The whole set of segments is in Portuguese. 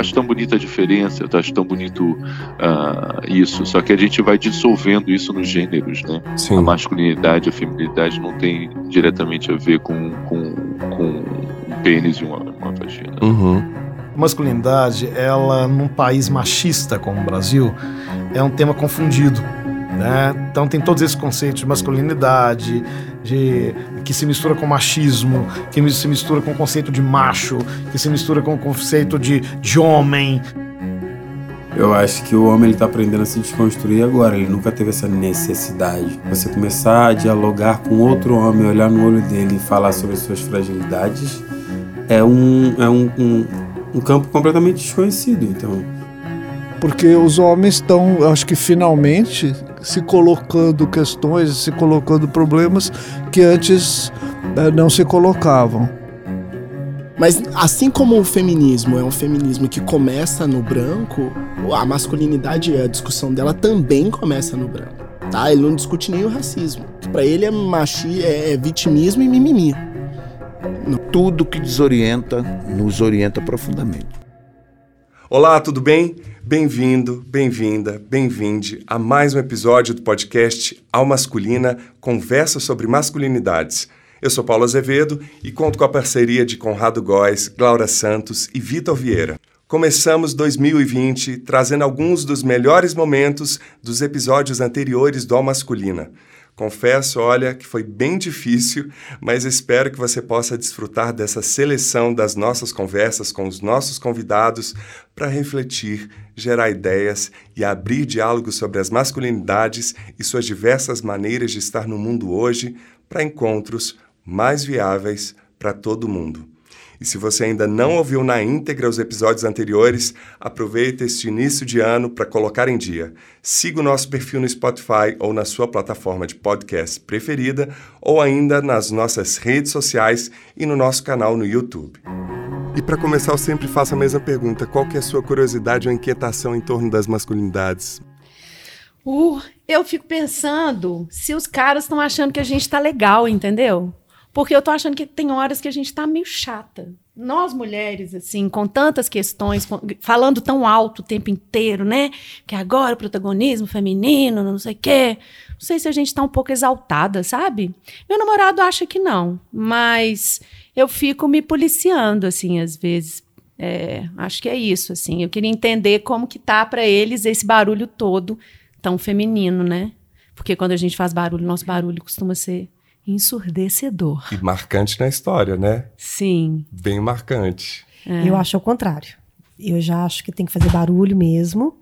acho tão bonita a diferença, eu acho tão bonito uh, isso. Só que a gente vai dissolvendo isso nos gêneros, né? Sim. A masculinidade, a feminilidade não tem diretamente a ver com, com, com um pênis e uma, uma vagina. Uhum. Masculinidade, ela num país machista como o Brasil, é um tema confundido. Né? Então tem todos esses conceitos de masculinidade, de, que se mistura com machismo, que se mistura com o conceito de macho, que se mistura com o conceito de, de homem. Eu acho que o homem está aprendendo a se desconstruir agora. Ele nunca teve essa necessidade. Você começar a dialogar com outro homem, olhar no olho dele e falar sobre suas fragilidades é um, é um, um, um campo completamente desconhecido. Então, porque os homens estão, acho que finalmente, se colocando questões, se colocando problemas que antes eh, não se colocavam. Mas assim como o feminismo é um feminismo que começa no branco, a masculinidade e a discussão dela também começa no branco. Tá? Ele não discute nem o racismo. Para ele é machi, é, é vitimismo e mimimi. Tudo que desorienta nos orienta profundamente. Olá, tudo bem? Bem-vindo, bem-vinda, bem-vinde a mais um episódio do podcast Ao Masculina Conversa sobre Masculinidades. Eu sou Paulo Azevedo e conto com a parceria de Conrado Góes, Glaura Santos e Vitor Vieira. Começamos 2020 trazendo alguns dos melhores momentos dos episódios anteriores do Ao Masculina. Confesso, olha, que foi bem difícil, mas espero que você possa desfrutar dessa seleção das nossas conversas com os nossos convidados para refletir, gerar ideias e abrir diálogos sobre as masculinidades e suas diversas maneiras de estar no mundo hoje para encontros mais viáveis para todo mundo. E se você ainda não ouviu na íntegra os episódios anteriores, aproveite este início de ano para colocar em dia. Siga o nosso perfil no Spotify ou na sua plataforma de podcast preferida, ou ainda nas nossas redes sociais e no nosso canal no YouTube. E para começar, eu sempre faço a mesma pergunta: qual que é a sua curiosidade ou inquietação em torno das masculinidades? Uh, eu fico pensando se os caras estão achando que a gente está legal, entendeu? Porque eu tô achando que tem horas que a gente tá meio chata. Nós mulheres, assim, com tantas questões, falando tão alto o tempo inteiro, né? Que agora o protagonismo feminino, não sei o quê. Não sei se a gente tá um pouco exaltada, sabe? Meu namorado acha que não, mas eu fico me policiando, assim, às vezes. É, acho que é isso, assim. Eu queria entender como que tá para eles esse barulho todo tão feminino, né? Porque quando a gente faz barulho, nosso barulho costuma ser ensurdecedor. E marcante na história, né? Sim. Bem marcante. É. Eu acho o contrário. Eu já acho que tem que fazer barulho mesmo.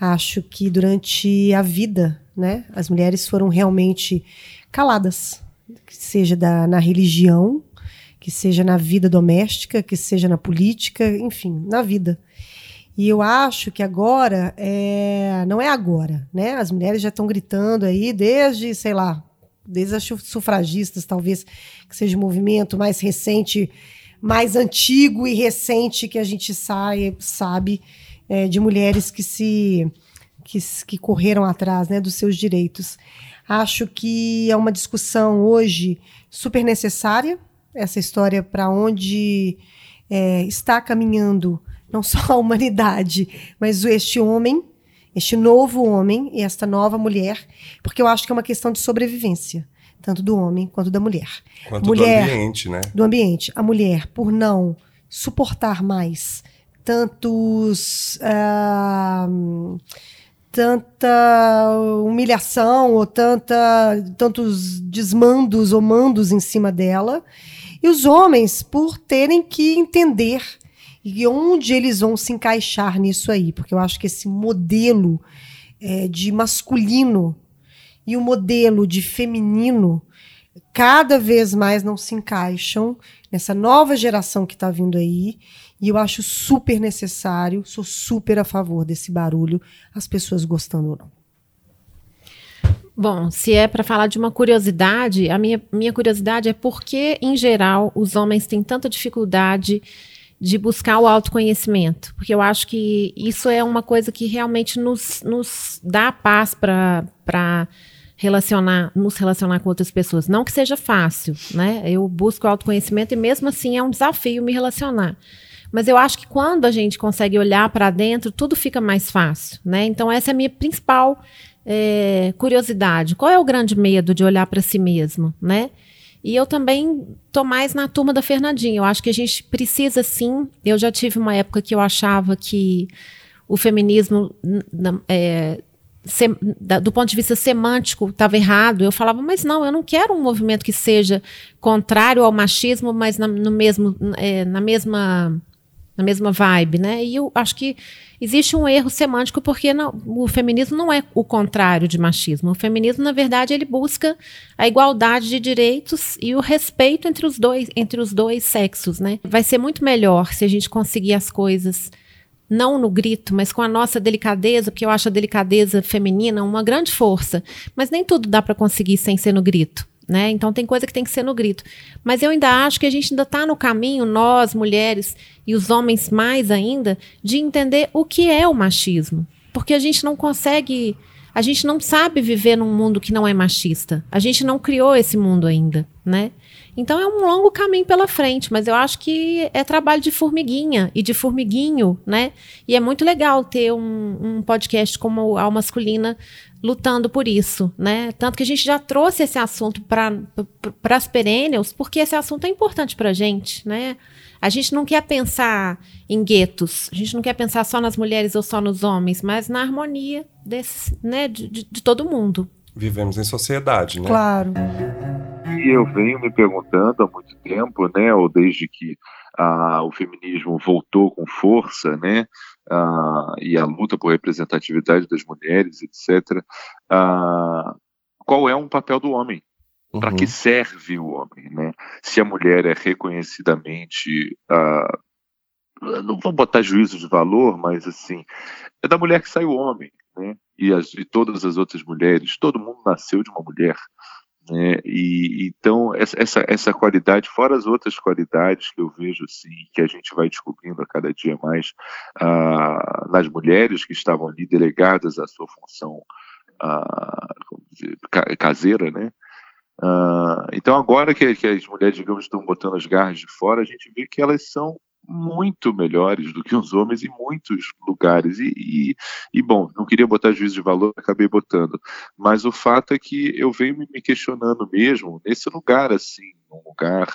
Acho que durante a vida, né, as mulheres foram realmente caladas, que seja da, na religião, que seja na vida doméstica, que seja na política, enfim, na vida. E eu acho que agora é, não é agora, né? As mulheres já estão gritando aí desde, sei lá, desde as sufragistas, talvez, que seja o movimento mais recente, mais antigo e recente que a gente sai, sabe, é, de mulheres que se que, que correram atrás né, dos seus direitos. Acho que é uma discussão hoje super necessária, essa história para onde é, está caminhando não só a humanidade, mas este homem este novo homem e esta nova mulher, porque eu acho que é uma questão de sobrevivência, tanto do homem quanto da mulher. Quanto mulher, do ambiente, né? Do ambiente. A mulher, por não suportar mais tantos. Uh, tanta humilhação ou tanta, tantos desmandos ou mandos em cima dela, e os homens por terem que entender e onde eles vão se encaixar nisso aí, porque eu acho que esse modelo é, de masculino e o modelo de feminino cada vez mais não se encaixam nessa nova geração que está vindo aí. E eu acho super necessário, sou super a favor desse barulho, as pessoas gostando ou não. Bom, se é para falar de uma curiosidade, a minha, minha curiosidade é por que, em geral, os homens têm tanta dificuldade de buscar o autoconhecimento, porque eu acho que isso é uma coisa que realmente nos, nos dá paz para relacionar, nos relacionar com outras pessoas. Não que seja fácil, né? Eu busco autoconhecimento e mesmo assim é um desafio me relacionar. Mas eu acho que quando a gente consegue olhar para dentro, tudo fica mais fácil, né? Então essa é a minha principal é, curiosidade. Qual é o grande medo de olhar para si mesmo, né? E eu também tô mais na turma da Fernandinha. Eu acho que a gente precisa sim. Eu já tive uma época que eu achava que o feminismo é, da, do ponto de vista semântico estava errado. Eu falava, mas não, eu não quero um movimento que seja contrário ao machismo, mas na, no mesmo, é, na mesma na mesma vibe, né? E eu acho que existe um erro semântico porque não, o feminismo não é o contrário de machismo. O feminismo, na verdade, ele busca a igualdade de direitos e o respeito entre os dois, entre os dois sexos, né? Vai ser muito melhor se a gente conseguir as coisas não no grito, mas com a nossa delicadeza, porque eu acho a delicadeza feminina uma grande força. Mas nem tudo dá para conseguir sem ser no grito né? Então tem coisa que tem que ser no grito. Mas eu ainda acho que a gente ainda está no caminho, nós, mulheres e os homens mais ainda, de entender o que é o machismo. Porque a gente não consegue, a gente não sabe viver num mundo que não é machista. A gente não criou esse mundo ainda, né? Então é um longo caminho pela frente, mas eu acho que é trabalho de formiguinha e de formiguinho, né? E é muito legal ter um, um podcast como a Masculina lutando por isso, né? Tanto que a gente já trouxe esse assunto para as perennials, porque esse assunto é importante para a gente, né? A gente não quer pensar em guetos, a gente não quer pensar só nas mulheres ou só nos homens, mas na harmonia desse, né, de, de, de todo mundo. Vivemos em sociedade, né? Claro. E eu venho me perguntando há muito tempo, né, ou desde que ah, o feminismo voltou com força, né, uh, e a luta por representatividade das mulheres, etc., uh, qual é um papel do homem? Uhum. Para que serve o homem? Né? Se a mulher é reconhecidamente. Uh, não vou botar juízo de valor, mas assim, é da mulher que sai o homem, né? E, as, e todas as outras mulheres, todo mundo nasceu de uma mulher. Né? E então essa, essa qualidade, fora as outras qualidades que eu vejo assim, que a gente vai descobrindo a cada dia mais ah, nas mulheres que estavam ali delegadas à sua função ah, dizer, caseira, né? Ah, então agora que, que as mulheres, digamos, estão botando as garras de fora, a gente vê que elas são muito melhores do que os homens em muitos lugares. E, e, e, bom, não queria botar juízo de valor, acabei botando. Mas o fato é que eu venho me questionando mesmo nesse lugar, assim, um lugar.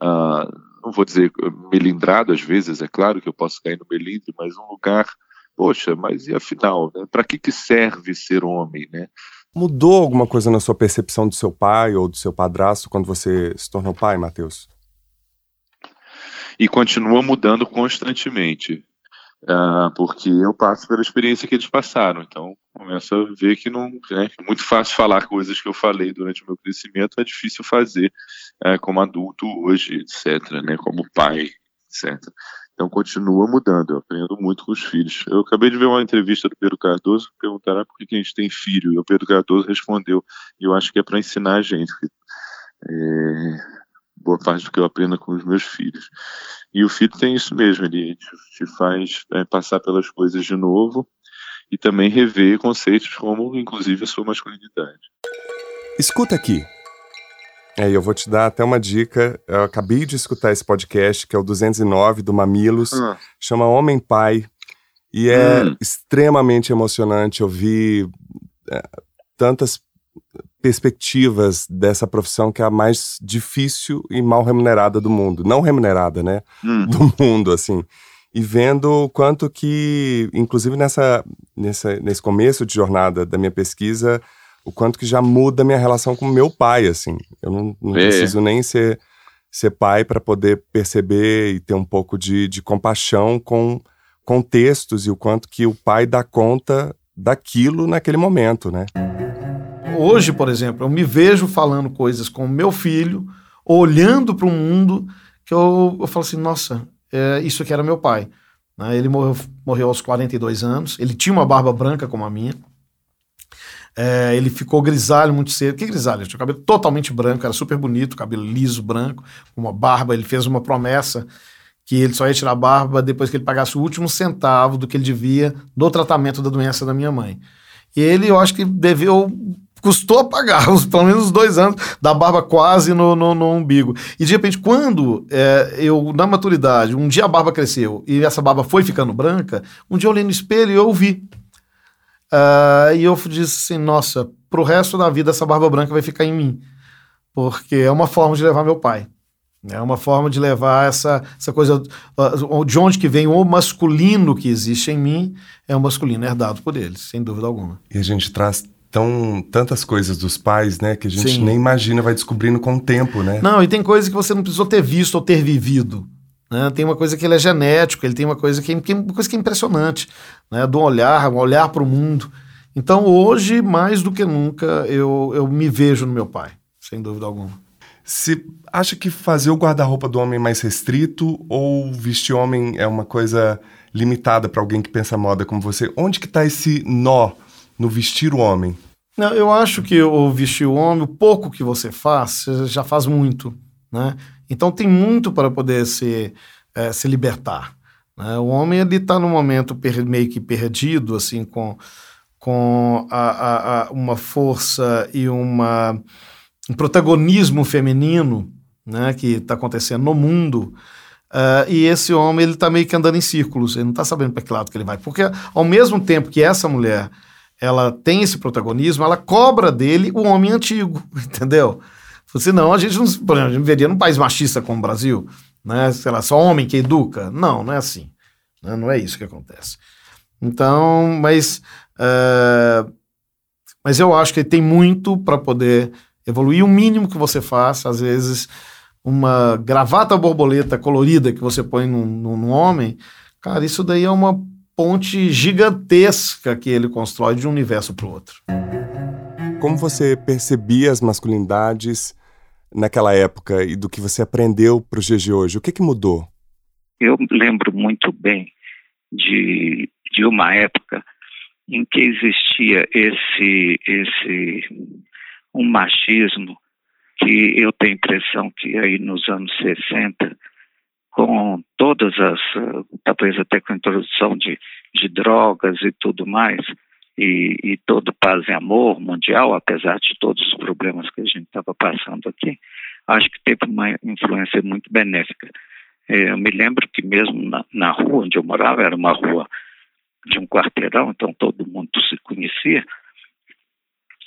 Uh, não vou dizer melindrado às vezes, é claro que eu posso cair no melindre, mas um lugar, poxa, mas e afinal, né? para que, que serve ser homem, né? Mudou alguma coisa na sua percepção do seu pai ou do seu padrasto quando você se tornou pai, Matheus? E continua mudando constantemente. Uh, porque eu passo pela experiência que eles passaram, então começo a ver que não né, é muito fácil falar coisas que eu falei durante o meu crescimento, é difícil fazer uh, como adulto hoje, etc., né, como pai, etc. Então continua mudando, eu aprendo muito com os filhos. Eu acabei de ver uma entrevista do Pedro Cardoso, perguntaram por que a gente tem filho, e o Pedro Cardoso respondeu, eu acho que é para ensinar a gente. É, boa parte do que eu aprendo com os meus filhos. E o filho tem isso mesmo, ele te, faz é, passar pelas coisas de novo e também rever conceitos como, inclusive, a sua masculinidade. Escuta aqui. É, eu vou te dar até uma dica. Eu acabei de escutar esse podcast, que é o 209 do Mamilos, ah. chama Homem Pai, e é hum. extremamente emocionante ouvir é, tantas perspectivas dessa profissão que é a mais difícil e mal remunerada do mundo. Não remunerada, né? Hum. Do mundo, assim. E vendo o quanto que, inclusive nessa, nessa, nesse começo de jornada da minha pesquisa, o quanto que já muda a minha relação com meu pai, assim. Eu não, não preciso nem ser, ser pai para poder perceber e ter um pouco de, de compaixão com contextos e o quanto que o pai dá conta daquilo naquele momento, né? Hoje, por exemplo, eu me vejo falando coisas com meu filho, olhando para o mundo, que eu, eu falo assim, nossa, é, isso aqui era meu pai. Né? Ele morreu, morreu aos 42 anos, ele tinha uma barba branca como a minha, é, ele ficou grisalho muito cedo. Que grisalho? Ele tinha o cabelo totalmente branco, era super bonito, cabelo liso, branco, uma barba. Ele fez uma promessa que ele só ia tirar a barba depois que ele pagasse o último centavo do que ele devia do tratamento da doença da minha mãe. E ele, eu acho que deveu custou apagar, pelo menos dois anos da barba quase no, no, no umbigo. E de repente, quando é, eu, na maturidade, um dia a barba cresceu e essa barba foi ficando branca, um dia eu olhei no espelho e eu vi. Uh, e eu disse assim: nossa, pro resto da vida essa barba branca vai ficar em mim. Porque é uma forma de levar meu pai. É uma forma de levar essa, essa coisa de onde que vem o masculino que existe em mim, é o masculino herdado por eles, sem dúvida alguma. E a gente traz tão, tantas coisas dos pais, né, que a gente Sim. nem imagina, vai descobrindo com o tempo, né? Não, e tem coisas que você não precisou ter visto ou ter vivido. Né? Tem uma coisa que ele é genético, ele tem uma coisa que, que, uma coisa que é impressionante, né? do olhar, um olhar para o mundo. Então, hoje, mais do que nunca, eu, eu me vejo no meu pai, sem dúvida alguma. Você acha que fazer o guarda-roupa do homem mais restrito ou vestir homem é uma coisa limitada para alguém que pensa moda como você? Onde que está esse nó no vestir o homem? Não, eu acho que o vestir o homem, o pouco que você faz, você já faz muito, né? Então tem muito para poder se, é, se libertar. Né? O homem ele está num momento meio que perdido, assim, com, com a, a, a uma força e uma um protagonismo feminino né, que está acontecendo no mundo. Uh, e esse homem ele está meio que andando em círculos, ele não está sabendo para que lado que ele vai. Porque ao mesmo tempo que essa mulher ela tem esse protagonismo, ela cobra dele o homem antigo, entendeu? Senão a gente não, por exemplo, a gente veria num país machista como o Brasil, né? Sei lá, só homem que educa. Não, não é assim. Né? Não é isso que acontece. Então, mas, uh, mas eu acho que tem muito para poder evoluir. O mínimo que você faz, às vezes, uma gravata borboleta colorida que você põe num, num homem, cara, isso daí é uma ponte gigantesca que ele constrói de um universo para o outro. Como você percebia as masculinidades naquela época e do que você aprendeu para os dias de hoje? O que, que mudou? Eu lembro muito bem de, de uma época em que existia esse, esse um machismo que eu tenho a impressão que aí nos anos 60, com todas as, talvez até com a introdução de, de drogas e tudo mais, e, e todo paz e amor mundial, apesar de todos os problemas que a gente estava passando aqui, acho que teve uma influência muito benéfica. É, eu me lembro que mesmo na, na rua onde eu morava, era uma rua de um quarteirão, então todo mundo se conhecia,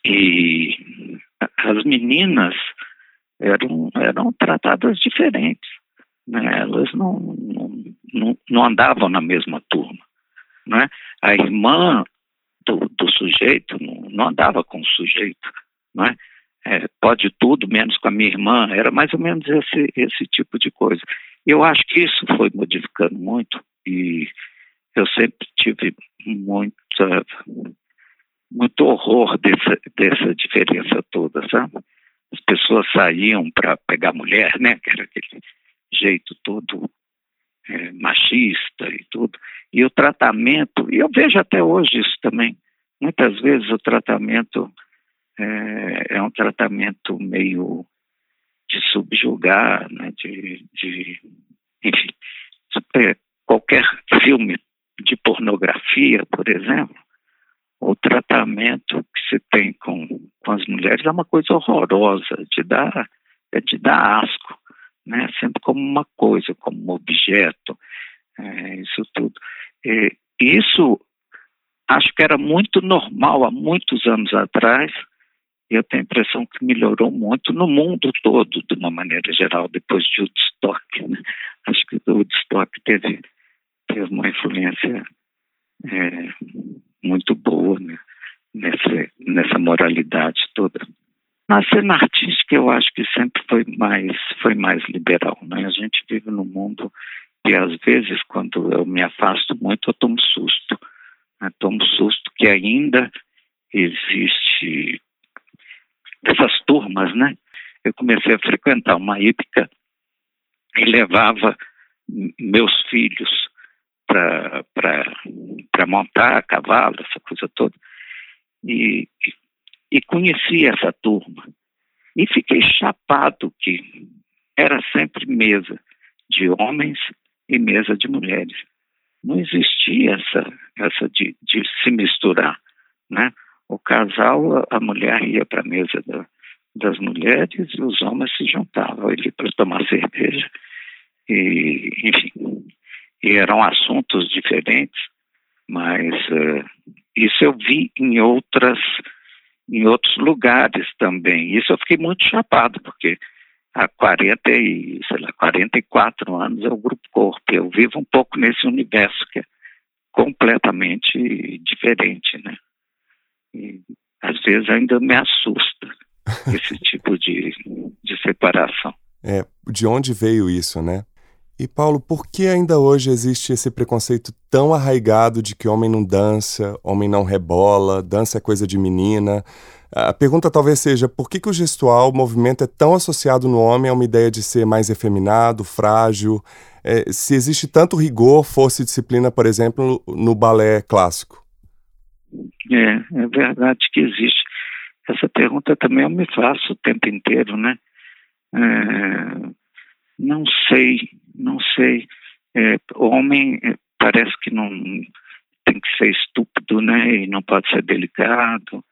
e as meninas eram, eram tratadas diferentes. Né? Elas não, não, não, andavam na mesma turma. Né? A irmã do, do sujeito não, não, andava com o sujeito. Né? É, pode tudo, menos com a minha irmã. Era mais ou menos esse, esse tipo de coisa. Eu acho que isso foi modificando muito e eu sempre tive muita muito horror dessa, dessa diferença toda, sabe? As pessoas saíam para pegar mulher, né? Que era aquele jeito todo é, machista e tudo. E o tratamento, e eu vejo até hoje isso também, muitas vezes o tratamento é, é um tratamento meio de subjugar, né? De, de enfim, qualquer filme de pornografia, por exemplo, o tratamento que se tem com, com as mulheres é uma coisa horrorosa, de dar, é de dar asco, né? sempre como uma coisa, como um objeto, é, isso tudo. E, isso acho que era muito normal há muitos anos atrás, e eu tenho a impressão que melhorou muito no mundo todo, de uma maneira geral, depois de Woodstock. Né? Acho que o Woodstock teve, teve uma influência é, muito boa né? nessa, nessa moralidade toda. Na cena artística, eu acho que sempre foi mais, foi mais liberal. Né? A gente vive num mundo que, às vezes, quando eu me afasto muito, eu tomo susto. Né? Tomo susto que ainda existe essas turmas, né? Eu comecei a frequentar uma hípica e levava meus filhos para montar a cavalo, essa coisa toda. E, e conheci essa turma. E fiquei chapado que era sempre mesa de homens e mesa de mulheres. Não existia essa, essa de, de se misturar, né? o casal, a mulher ia para a mesa da, das mulheres e os homens se juntavam ali para tomar cerveja. E, enfim, e eram assuntos diferentes, mas uh, isso eu vi em outras em outros lugares também. Isso eu fiquei muito chapado, porque há 40 e, sei lá, 44 anos é o Grupo Corpo. Eu vivo um pouco nesse universo que é completamente diferente, né? E, às vezes ainda me assusta esse tipo de, de separação. É, de onde veio isso, né? E Paulo, por que ainda hoje existe esse preconceito tão arraigado de que homem não dança, homem não rebola, dança é coisa de menina? A pergunta talvez seja por que, que o gestual, o movimento, é tão associado no homem a uma ideia de ser mais efeminado, frágil? É, se existe tanto rigor, força e disciplina, por exemplo, no balé clássico? É, é verdade que existe. Essa pergunta também eu me faço o tempo inteiro, né? É, não sei, não sei. É, homem é, parece que não tem que ser estúpido, né? E não pode ser delicado,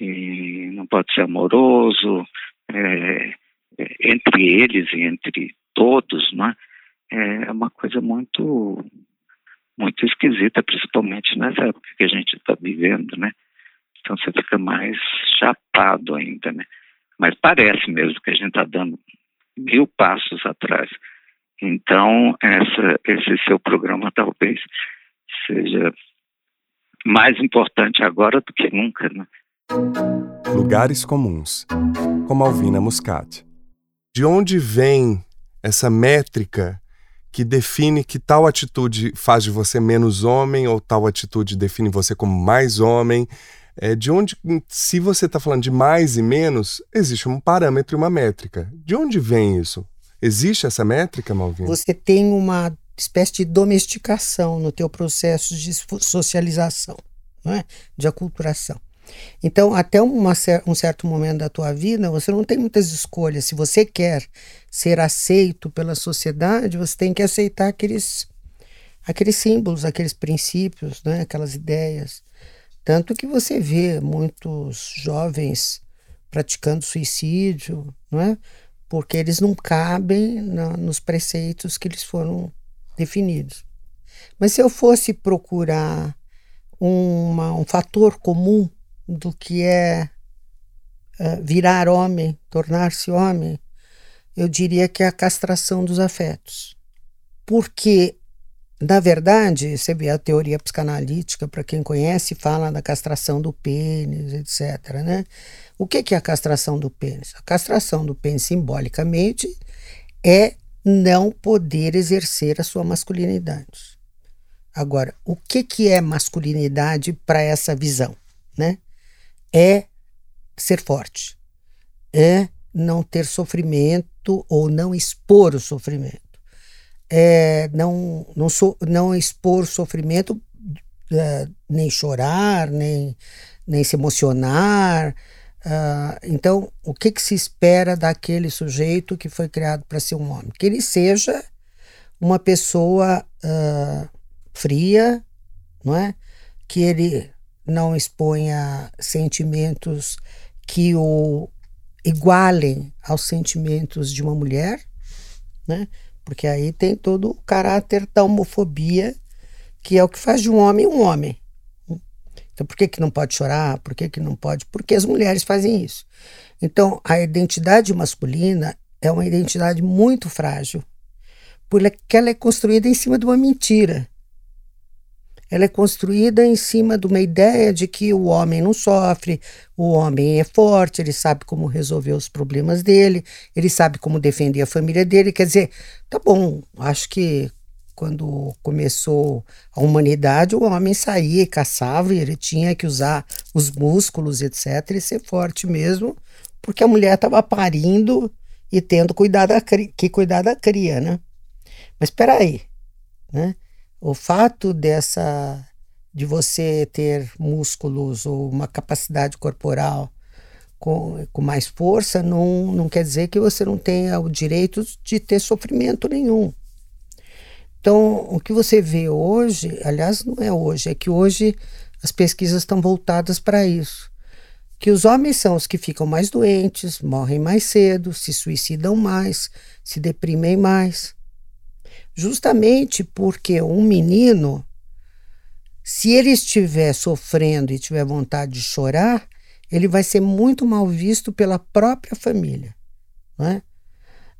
e não pode ser amoroso. É, é entre eles e entre todos, né? É uma coisa muito muito esquisita, principalmente nessa época que a gente está vivendo, né? Então você fica mais chapado ainda, né? Mas parece mesmo que a gente está dando mil passos atrás. Então, essa, esse seu programa talvez seja mais importante agora do que nunca. Né? Lugares comuns, como Alvina Muscat. De onde vem essa métrica que define que tal atitude faz de você menos homem ou tal atitude define você como mais homem? É, de onde, se você está falando de mais e menos, existe um parâmetro e uma métrica. De onde vem isso? Existe essa métrica, Malvina? Você tem uma espécie de domesticação no teu processo de socialização, não é? de aculturação. Então, até uma, um certo momento da tua vida, você não tem muitas escolhas. Se você quer ser aceito pela sociedade, você tem que aceitar aqueles, aqueles símbolos, aqueles princípios, né? aquelas ideias. Tanto que você vê muitos jovens praticando suicídio, não é? Porque eles não cabem na, nos preceitos que eles foram definidos. Mas se eu fosse procurar uma, um fator comum do que é uh, virar homem, tornar-se homem, eu diria que é a castração dos afetos. Porque na verdade, você vê a teoria psicanalítica, para quem conhece, fala da castração do pênis, etc. Né? O que é a castração do pênis? A castração do pênis, simbolicamente, é não poder exercer a sua masculinidade. Agora, o que, é masculinidade para essa visão? Né? É ser forte, é não ter sofrimento ou não expor o sofrimento é, não, não, so, não expor sofrimento, é, nem chorar, nem, nem se emocionar. Uh, então, o que, que se espera daquele sujeito que foi criado para ser um homem? Que ele seja uma pessoa uh, fria, não é? Que ele não exponha sentimentos que o igualem aos sentimentos de uma mulher, né? Porque aí tem todo o caráter da homofobia, que é o que faz de um homem um homem. Então, por que, que não pode chorar? Por que, que não pode? Porque as mulheres fazem isso. Então, a identidade masculina é uma identidade muito frágil, porque ela é construída em cima de uma mentira ela é construída em cima de uma ideia de que o homem não sofre, o homem é forte, ele sabe como resolver os problemas dele, ele sabe como defender a família dele. Quer dizer, tá bom, acho que quando começou a humanidade, o homem saía e caçava e ele tinha que usar os músculos, etc., e ser forte mesmo, porque a mulher estava parindo e tendo cuidar da, que cuidar da cria, né? Mas espera aí, né? O fato dessa de você ter músculos ou uma capacidade corporal com, com mais força não, não quer dizer que você não tenha o direito de ter sofrimento nenhum. Então, o que você vê hoje, aliás, não é hoje, é que hoje as pesquisas estão voltadas para isso. que os homens são os que ficam mais doentes, morrem mais cedo, se suicidam mais, se deprimem mais. Justamente porque um menino, se ele estiver sofrendo e tiver vontade de chorar, ele vai ser muito mal visto pela própria família. Não é?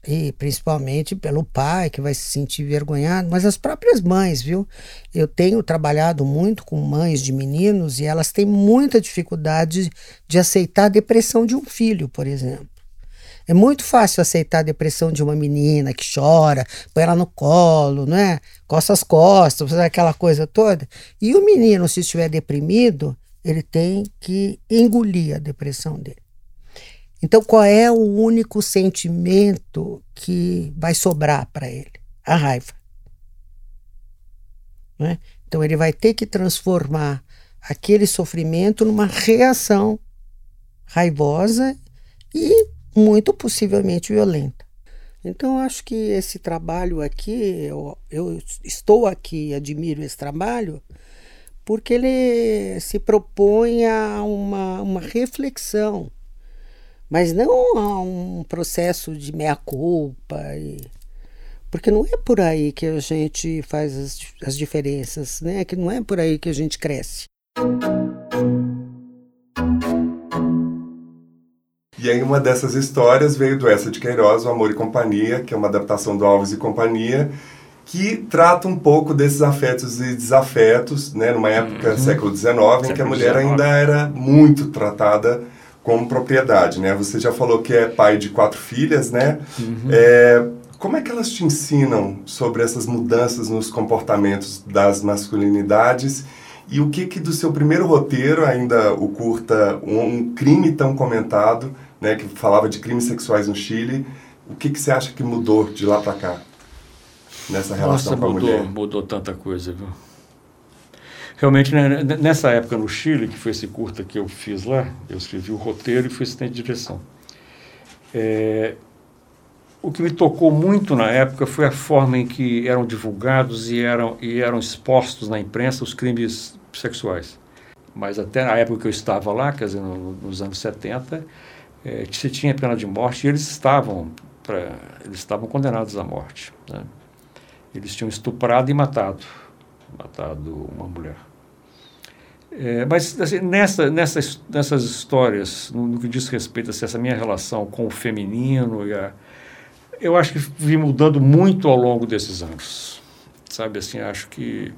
e principalmente pelo pai que vai se sentir envergonhado, mas as próprias mães, viu? Eu tenho trabalhado muito com mães de meninos e elas têm muita dificuldade de aceitar a depressão de um filho, por exemplo. É muito fácil aceitar a depressão de uma menina que chora, põe ela no colo, não é? Coça as costas, aquela coisa toda. E o menino, se estiver deprimido, ele tem que engolir a depressão dele. Então, qual é o único sentimento que vai sobrar para ele? A raiva. Né? Então, ele vai ter que transformar aquele sofrimento numa reação raivosa e muito possivelmente violenta. Então, acho que esse trabalho aqui, eu, eu estou aqui admiro esse trabalho, porque ele se propõe a uma, uma reflexão mas não a um processo de meia-culpa. Porque não é por aí que a gente faz as, as diferenças, né? que não é por aí que a gente cresce. E aí uma dessas histórias veio do Essa de Queiroz, O Amor e Companhia, que é uma adaptação do Alves e Companhia, que trata um pouco desses afetos e desafetos, né, numa época, uhum. século XIX, em que a mulher ainda era muito tratada como propriedade, né? Você já falou que é pai de quatro filhas, né? Uhum. É, como é que elas te ensinam sobre essas mudanças nos comportamentos das masculinidades e o que que do seu primeiro roteiro, ainda o curta Um Crime Tão Comentado, né, que falava de crimes sexuais no Chile, o que que você acha que mudou de lá para cá nessa relação Nossa, com a mudou, mulher? mudou tanta coisa, viu? Realmente, né, nessa época no Chile, que foi esse curta que eu fiz lá, eu escrevi o roteiro e fui assistente de direção. É, o que me tocou muito na época foi a forma em que eram divulgados e eram, e eram expostos na imprensa os crimes sexuais. Mas até na época que eu estava lá, quer dizer, no, nos anos 70, é, se tinha pena de morte e eles estavam, pra, eles estavam condenados à morte. Né? Eles tinham estuprado e matado, matado uma mulher. É, mas assim, nessa, nessas, nessas histórias, no, no, que diz respeito a assim, essa minha relação com o feminino, a, eu acho que vim mudando muito ao longo desses anos. Sabe assim, acho que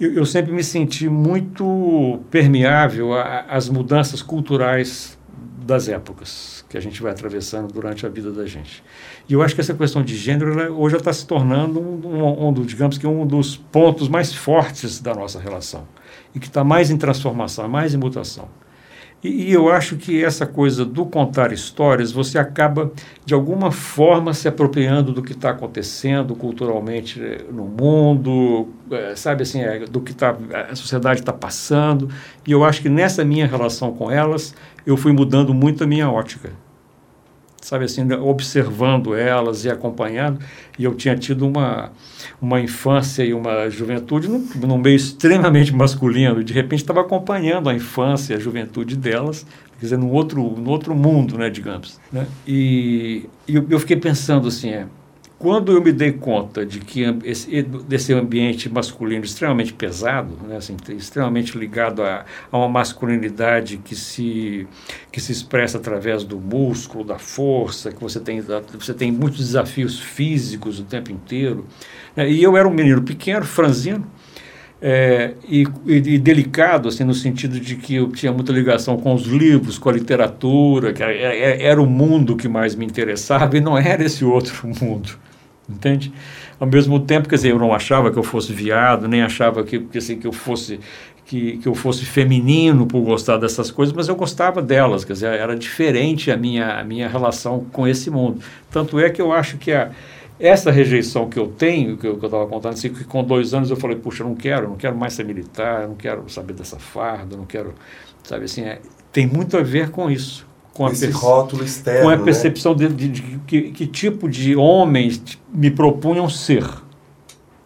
eu, eu sempre me senti muito permeável às mudanças culturais das épocas que a gente vai atravessando durante a vida da gente. E eu acho que essa questão de gênero ela, hoje está se tornando um, um, digamos que um dos pontos mais fortes da nossa relação e que está mais em transformação, mais em mutação. E, e, eu acho que essa coisa do contar histórias, você acaba, de alguma forma, se apropriando do que está acontecendo culturalmente eh, no mundo, é, sabe assim, é, do que tá, a sociedade está passando. E eu acho que nessa minha relação com elas, eu fui mudando muito a minha ótica sabe assim, observando elas e acompanhando. E eu tinha tido uma, uma infância e uma juventude num, num meio extremamente masculino. De repente estava acompanhando a infância e a juventude delas, quer dizer, num outro, num outro mundo, né, digamos. Né? E, e eu, eu fiquei pensando assim, é, quando eu me dei conta de que esse, desse ambiente masculino extremamente pesado, né, assim, extremamente ligado a, a, uma masculinidade que se, que se expressa através do músculo, da força, que você tem, você tem muitos desafios físicos o tempo inteiro. Né, e eu era um menino pequeno, franzino, é, e, e, delicado, assim, no sentido de que eu tinha muita ligação com os livros, com a literatura, que era, era o mundo que mais me interessava e não era esse outro mundo, entende? Ao mesmo tempo, quer dizer, eu não achava que eu fosse viado, nem achava que, que, assim, que eu fosse que, que eu fosse feminino por gostar dessas coisas, mas eu gostava delas, quer dizer, era diferente a minha, a minha relação com esse mundo. Tanto é que eu acho que a essa rejeição que eu tenho, que eu estava contando, assim, que com dois anos eu falei, puxa, eu não quero, não quero mais ser militar, não quero saber dessa farda, não quero, sabe assim, é, tem muito a ver com isso. Com Esse rótulo externo, Com a né? percepção né? de, de, de, que, que, tipo de homens me propunham ser.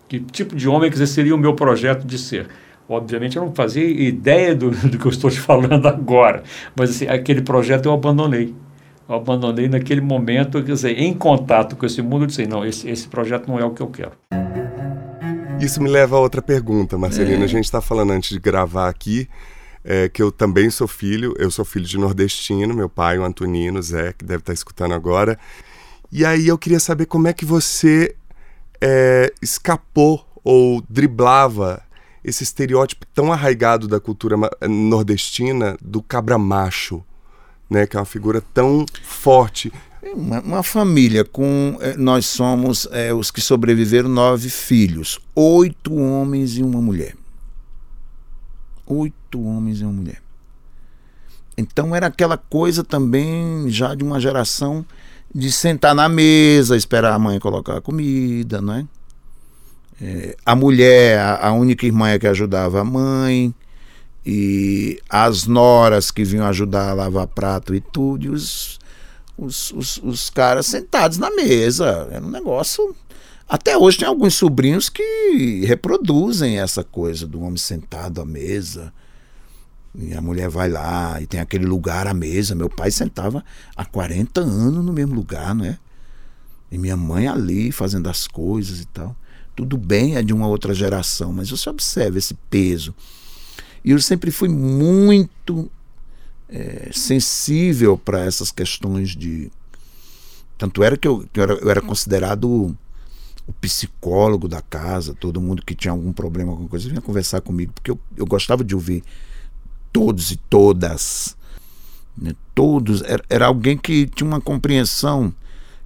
Que tipo de homem, dizer, seria o meu projeto de ser. Obviamente eu não fazia ideia do, do que eu estou te falando agora, mas assim, aquele projeto eu abandonei. Eu abandonei naquele momento, quer dizer, em contato com esse mundo, eu disse, não, esse, esse projeto não é o que eu quero. Isso me leva a outra pergunta, Marcelina. É. A gente está falando antes de gravar aqui é, que eu também sou filho, eu sou filho de nordestino, meu pai, o Antonino, Zé, que deve estar tá escutando agora. E aí eu queria saber como é que você é, escapou ou driblava esse estereótipo tão arraigado da cultura nordestina do cabra macho, né, que é uma figura tão forte. Uma, uma família com. Eh, nós somos é, os que sobreviveram nove filhos, oito homens e uma mulher. Oito homens e uma mulher. Então era aquela coisa também já de uma geração de sentar na mesa, esperar a mãe colocar a comida, não é? É, a mulher, a, a, única irmã é que ajudava a mãe, e as noras que vinham ajudar a lavar prato e tudo, e os, os, os, os caras sentados na mesa. Era um negócio. Até hoje tem alguns sobrinhos que reproduzem essa coisa do homem sentado à mesa. E a mulher vai lá e tem aquele lugar à mesa. Meu pai sentava há 40 anos no mesmo lugar, não é? E minha mãe ali fazendo as coisas e tal. Tudo bem, é de uma outra geração, mas você observa esse peso. E eu sempre fui muito é, sensível para essas questões de. Tanto era que eu, eu, era, eu era considerado o psicólogo da casa, todo mundo que tinha algum problema, alguma coisa, vinha conversar comigo, porque eu, eu gostava de ouvir todos e todas. Né? Todos. Era, era alguém que tinha uma compreensão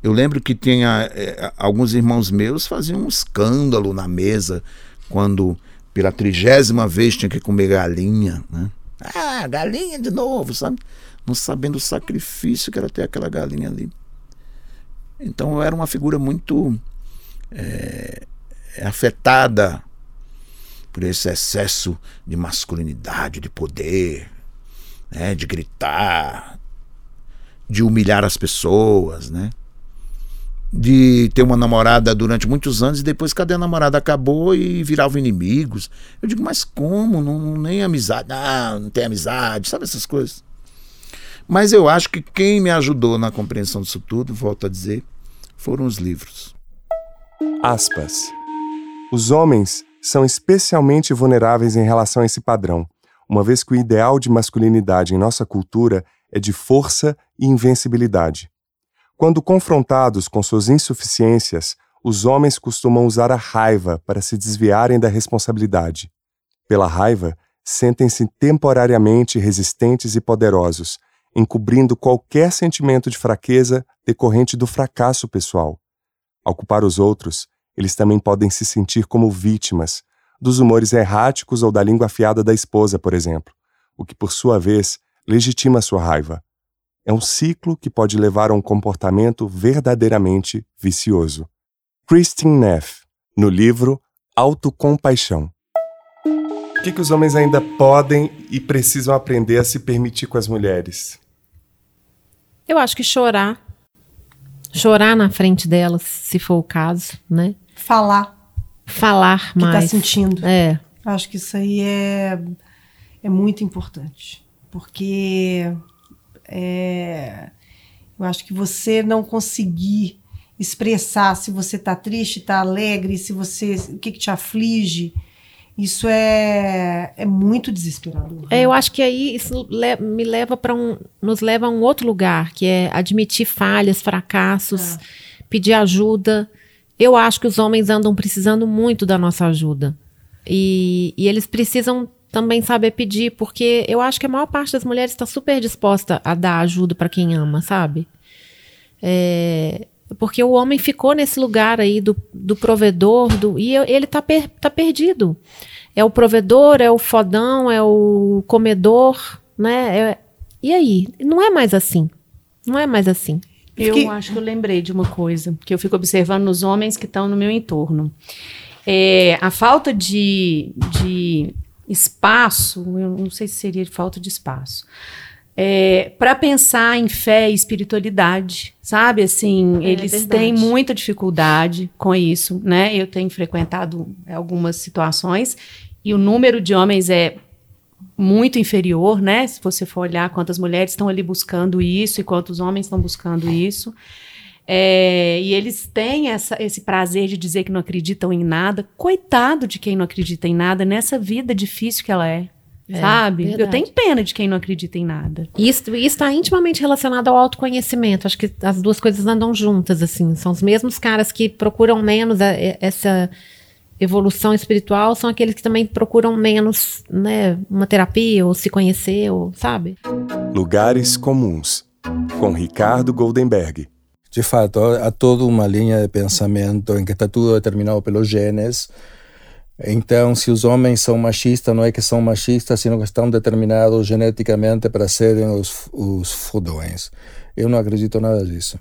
eu lembro que tinha é, alguns irmãos meus faziam um escândalo na mesa quando pela trigésima vez tinha que comer galinha, né? Ah, galinha de novo, sabe? Não sabendo o sacrifício que era ter aquela galinha ali. Então eu era uma figura muito é, afetada por esse excesso de masculinidade, de poder, né? de gritar, de humilhar as pessoas, né? de ter uma namorada durante muitos anos e depois cadê a namorada acabou e viravam inimigos. Eu digo, mas como? Não, nem amizade. Ah, não tem amizade, sabe essas coisas. Mas eu acho que quem me ajudou na compreensão disso tudo, volto a dizer, foram os livros. Aspas. Os homens são especialmente vulneráveis em relação a esse padrão, uma vez que o ideal de masculinidade em nossa cultura é de força e invencibilidade. Quando confrontados com suas insuficiências, os homens costumam usar a raiva para se desviarem da responsabilidade. Pela raiva, sentem-se temporariamente resistentes e poderosos, encobrindo qualquer sentimento de fraqueza decorrente do fracasso pessoal. Ao culpar os outros, eles também podem se sentir como vítimas, dos humores erráticos ou da língua afiada da esposa, por exemplo, o que, por sua vez, legitima sua raiva é um ciclo que pode levar a um comportamento verdadeiramente vicioso. Christine Neff, no livro Autocompaixão. O que, que os homens ainda podem e precisam aprender a se permitir com as mulheres? Eu acho que chorar. Chorar na frente delas, se for o caso, né? Falar. Falar tá mais. Que tá sentindo. É. Acho que isso aí é, é muito importante. Porque é, eu acho que você não conseguir expressar se você está triste, está alegre, se você o que, que te aflige, isso é, é muito desesperador. É, eu acho que aí isso le me leva para um, nos leva a um outro lugar, que é admitir falhas, fracassos, é. pedir ajuda. Eu acho que os homens andam precisando muito da nossa ajuda. E, e eles precisam também saber pedir, porque eu acho que a maior parte das mulheres está super disposta a dar ajuda para quem ama, sabe? É, porque o homem ficou nesse lugar aí do, do provedor, do, e ele tá, per, tá perdido. É o provedor, é o fodão, é o comedor, né? É, e aí? Não é mais assim. Não é mais assim. Eu acho que eu lembrei de uma coisa que eu fico observando nos homens que estão no meu entorno. É, a falta de, de espaço, eu não sei se seria falta de espaço, é, para pensar em fé e espiritualidade, sabe? Assim, é, eles verdade. têm muita dificuldade com isso, né? Eu tenho frequentado algumas situações e o número de homens é muito inferior, né? Se você for olhar quantas mulheres estão ali buscando isso e quantos homens estão buscando isso. É, e eles têm essa, esse prazer de dizer que não acreditam em nada. Coitado de quem não acredita em nada nessa vida difícil que ela é. É, sabe? Verdade. Eu tenho pena de quem não acredita em nada. Isso está intimamente relacionado ao autoconhecimento. Acho que as duas coisas andam juntas, assim. São os mesmos caras que procuram menos a, essa evolução espiritual, são aqueles que também procuram menos, né, uma terapia ou se conhecer, ou, sabe? Lugares comuns. Com Ricardo Goldenberg. De fato, há toda uma linha de pensamento em que está tudo determinado pelos genes. Então, se os homens são machistas, não é que são machistas, sino que estão determinados geneticamente para serem os, os fodões. Eu não acredito nada disso.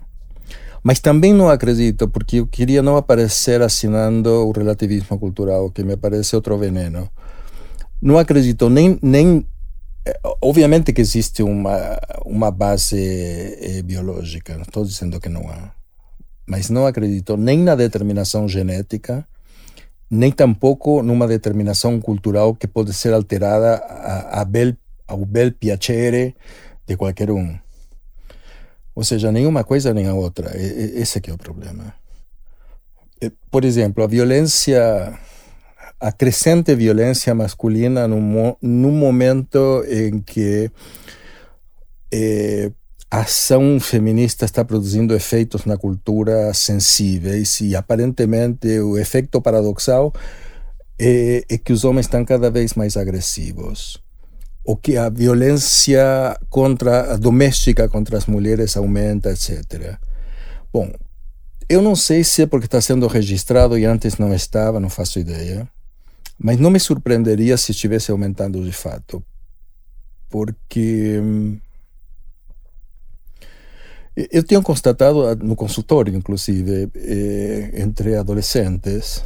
Mas também não acredito, porque eu queria não aparecer assinando o relativismo cultural, que me parece outro veneno. Não acredito nem, nem eh, Obviamente que existe uma, uma base eh, biológica, não estou dizendo que não há, mas não acredito nem na determinação genética, nem tampouco numa determinação cultural que pode ser alterada a, a bel, ao bel piacere de qualquer um. Ou seja, nenhuma coisa nem a outra. Esse é que é o problema. Por exemplo, a violência a crescente violência masculina num, num momento em que eh, a ação feminista está produzindo efeitos na cultura sensíveis e aparentemente o efeito paradoxal é, é que os homens estão cada vez mais agressivos o que a violência contra a doméstica contra as mulheres aumenta, etc. Bom, eu não sei se é porque está sendo registrado e antes não estava, não faço ideia. Mas não me surpreenderia se estivesse aumentando de fato, porque hum, eu tenho constatado ah, no consultório, inclusive, eh, entre adolescentes,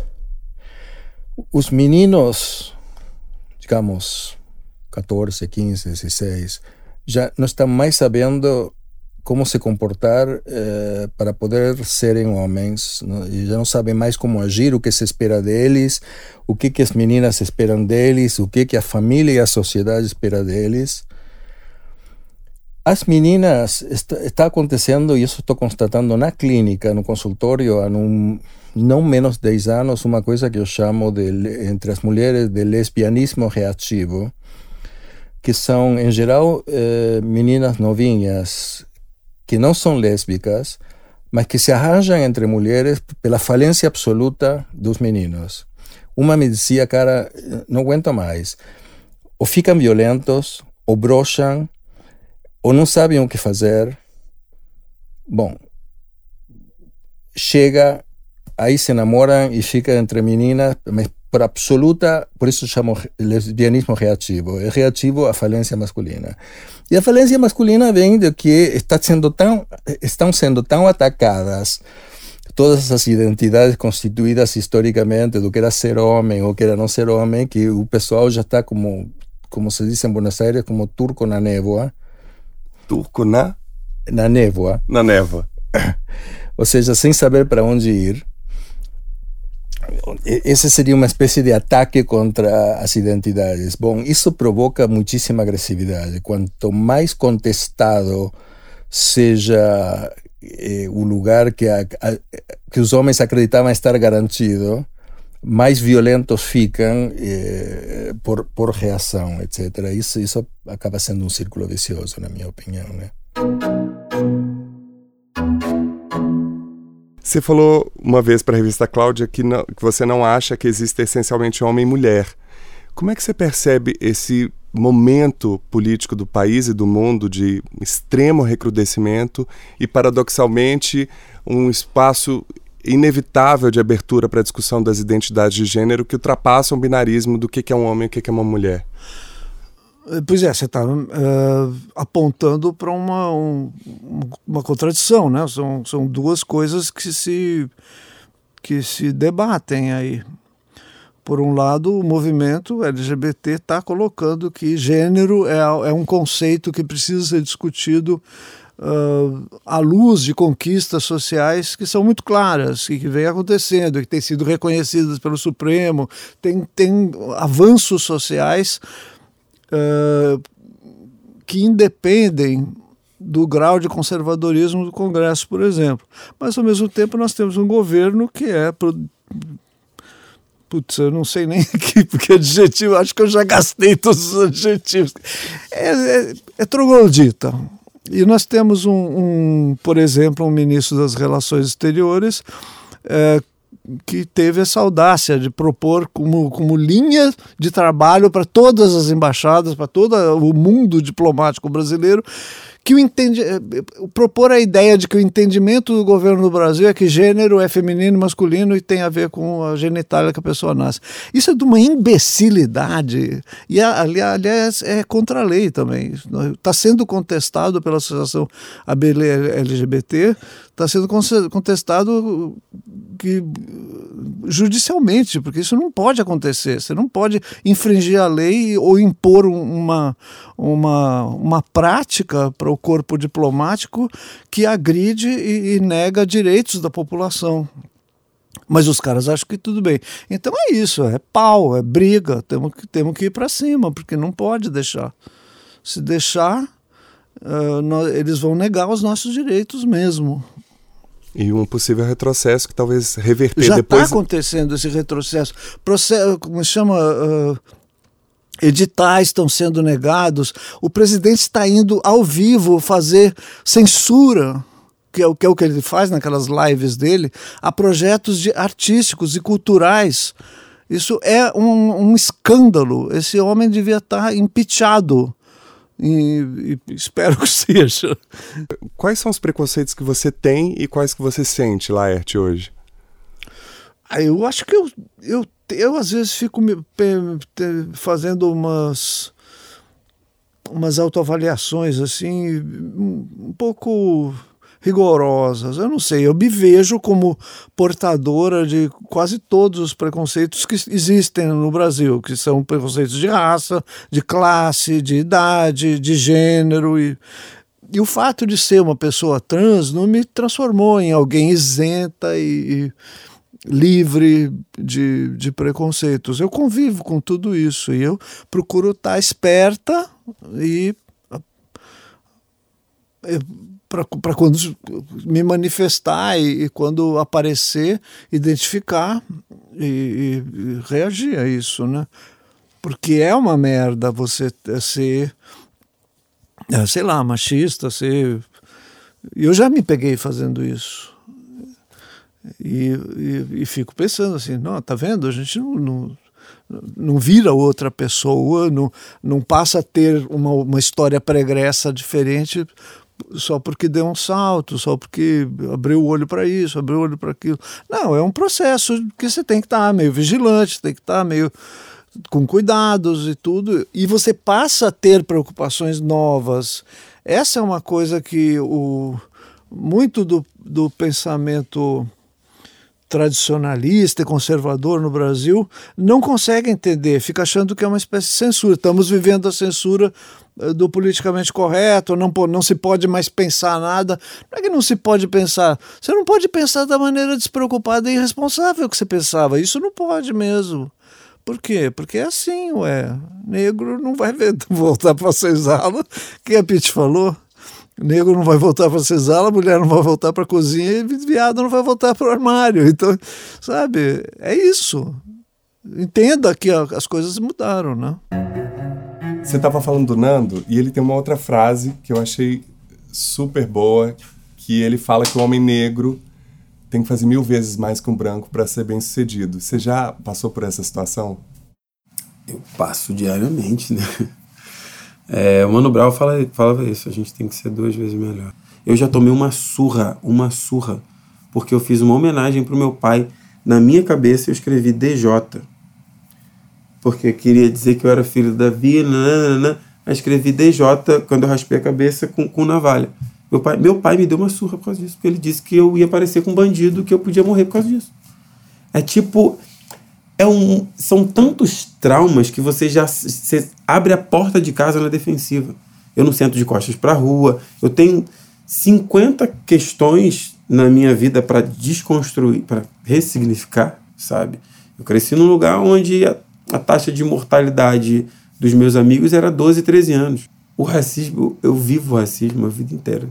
os meninos, digamos, 14, 15, 16, já não estão mais sabendo como se comportar eh, para poder serem homens e já não sabem mais como agir, o que se espera deles, o que, que as meninas esperam deles, o que, que a família e a sociedade espera deles. As meninas, está, está acontecendo, e isso estou constatando na clínica, no consultório, há não menos de 10 anos, uma coisa que eu chamo, de, entre as mulheres, de lesbianismo reativo, que são, em geral, eh, meninas novinhas que não são lésbicas, mas que se arranjam entre mulheres pela falência absoluta dos meninos. Uma me dizia, cara, não aguento mais. Ou ficam violentos, ou brocham, ou não sabem o que fazer. Bom, chega, aí se namoram e fica entre meninas, mas por absoluta, por isso chamo lesbianismo reativo, é reativo à falência masculina. E a falência masculina vem de que está sendo tão, estão sendo tão atacadas todas essas identidades constituídas historicamente do que era ser homem ou que era não ser homem, que o pessoal já está como, como se diz em Buenos Aires, como turco na névoa. Turco na? Na névoa. Na névoa. ou seja, sem saber para onde ir. Esse seria uma espécie de ataque contra as identidades. Bom, isso provoca muitíssima agressividade. Quanto mais contestado seja eh, o lugar que, a, a, que os homens acreditavam estar garantido, mais violentos ficam eh, por, por reação, etc. Isso, isso acaba sendo um círculo vicioso, na minha opinião. Né? Você falou uma vez para a revista Cláudia que, não, que você não acha que existe essencialmente homem e mulher. Como é que você percebe esse momento político do país e do mundo de extremo recrudescimento e, paradoxalmente, um espaço inevitável de abertura para a discussão das identidades de gênero que ultrapassam o binarismo do que é um homem e o que é uma mulher? Eh, pois é, você está uh, eh, apontando para uma, um, uma contradição, né? São, são duas coisas que se, que se debatem aí. Por um lado, o movimento LGBT está colocando que gênero é, é um conceito que precisa ser discutido uh, à luz de conquistas sociais que são muito claras e que vem acontecendo, que têm sido reconhecidas pelo Supremo, tem, tem avanços sociais uh, que independem do grau de conservadorismo do Congresso, por exemplo. Mas, ao mesmo tempo, nós temos um governo que é. Putz, eu não sei nem que, que adjetivo, acho que eu já gastei todos os adjetivos. É, é, é troglodita. E nós temos um, um, por exemplo, um ministro das Relações Exteriores é, que teve essa audácia de propor como, como linha de trabalho para todas as embaixadas, para todo o mundo diplomático brasileiro, que o entende, eh, propor a ideia de que o entendimento do governo do Brasil é que gênero é feminino e masculino e tem a ver com a genitália que a pessoa nasce. Isso é de uma imbecilidade e, aliás, é contra a lei também. Está sendo contestado pela Associação ABL-LGBT, está sendo contestado que, judicialmente, porque isso não pode acontecer. Você não pode infringir a lei ou impor uma, uma, uma prática para o corpo diplomático que agride e, e nega direitos da população. Mas os caras acham que tudo bem. Então é isso, é pau, é briga, temos que, temos que ir para cima, porque não pode deixar. Se deixar, uh, nós, eles vão negar os nossos direitos mesmo. E um possível retrocesso que talvez reverter Já depois. Já está acontecendo esse retrocesso. Processo, como se chama? Uh, editais estão sendo negados. O presidente está indo ao vivo fazer censura que é, o, que é o que ele faz naquelas lives dele, a projetos de artísticos e culturais. Isso é um, um escândalo. Esse homem devia estar tá impeachado. E, e, espero que seja. Quais são os preconceitos que você tem e quais que você sente, Laerte, hoje? Ah, eu acho que eu, eu, eu às vezes fico me, fazendo umas umas autoavaliações assim um pouco rigorosas. Eu não sei, eu me vejo como portadora de quase todos os preconceitos que existem no Brasil, que são preconceitos de raça, de classe, de idade, de gênero e e o fato de ser uma pessoa trans não me transformou em alguém isenta e, e livre de, de preconceitos. Eu convivo com tudo isso e eu procuro estar esperta e para quando me manifestar e, e, quando aparecer, identificar e, e, reagir a isso, né? Porque é uma merda você ser, é, sei lá, machista, ser. Eu já me peguei fazendo isso. E, e, fico pensando assim, não, tá vendo? A gente não, não não vira outra pessoa, não, não passa a ter uma, uma história pregressa diferente só porque deu um salto, só porque abriu o olho para isso, abriu o olho para aquilo. Não, é um processo que você tem que estar tá meio vigilante, tem que estar tá meio com cuidados e tudo, e você passa a ter preocupações novas. Essa é uma coisa que o muito do, do pensamento tradicionalista e conservador no Brasil não consegue entender, fica achando que é uma espécie de censura. Estamos vivendo a censura eh, do politicamente correto, não, não se pode mais pensar nada. Não é que não se pode pensar, você não pode pensar da maneira despreocupada e irresponsável que você pensava. Isso não pode mesmo. Por quê? Porque é assim, ué. Negro não vai voltar para a senzala. que a Pete falou? Negro não vai voltar para a senzala, mulher não vai voltar para a cozinha e viado não vai voltar para o armário. Então, sabe, é isso. Entenda que as coisas mudaram, né? Você estava falando do Nando e ele tem uma outra frase que eu achei super boa, que ele fala que o homem negro tem que fazer mil vezes mais que um branco para ser bem sucedido. Você já passou por essa situação? Eu passo diariamente, né? É, o Mano Brown fala, falava isso, a gente tem que ser duas vezes melhor. Eu já tomei uma surra, uma surra, porque eu fiz uma homenagem pro meu pai. Na minha cabeça eu escrevi DJ porque queria dizer que eu era filho da nananana, mas escrevi DJ quando eu raspei a cabeça com, com navalha. Meu pai, meu pai me deu uma surra por causa disso, porque ele disse que eu ia parecer com um bandido, que eu podia morrer por causa disso. É tipo, é um, são tantos traumas que você já você abre a porta de casa na defensiva. Eu não sento de costas para a rua, eu tenho 50 questões na minha vida para desconstruir, para ressignificar, sabe? Eu cresci num lugar onde a, a, taxa de mortalidade dos meus amigos era 12, 13 anos. O racismo, eu vivo o racismo a vida inteira.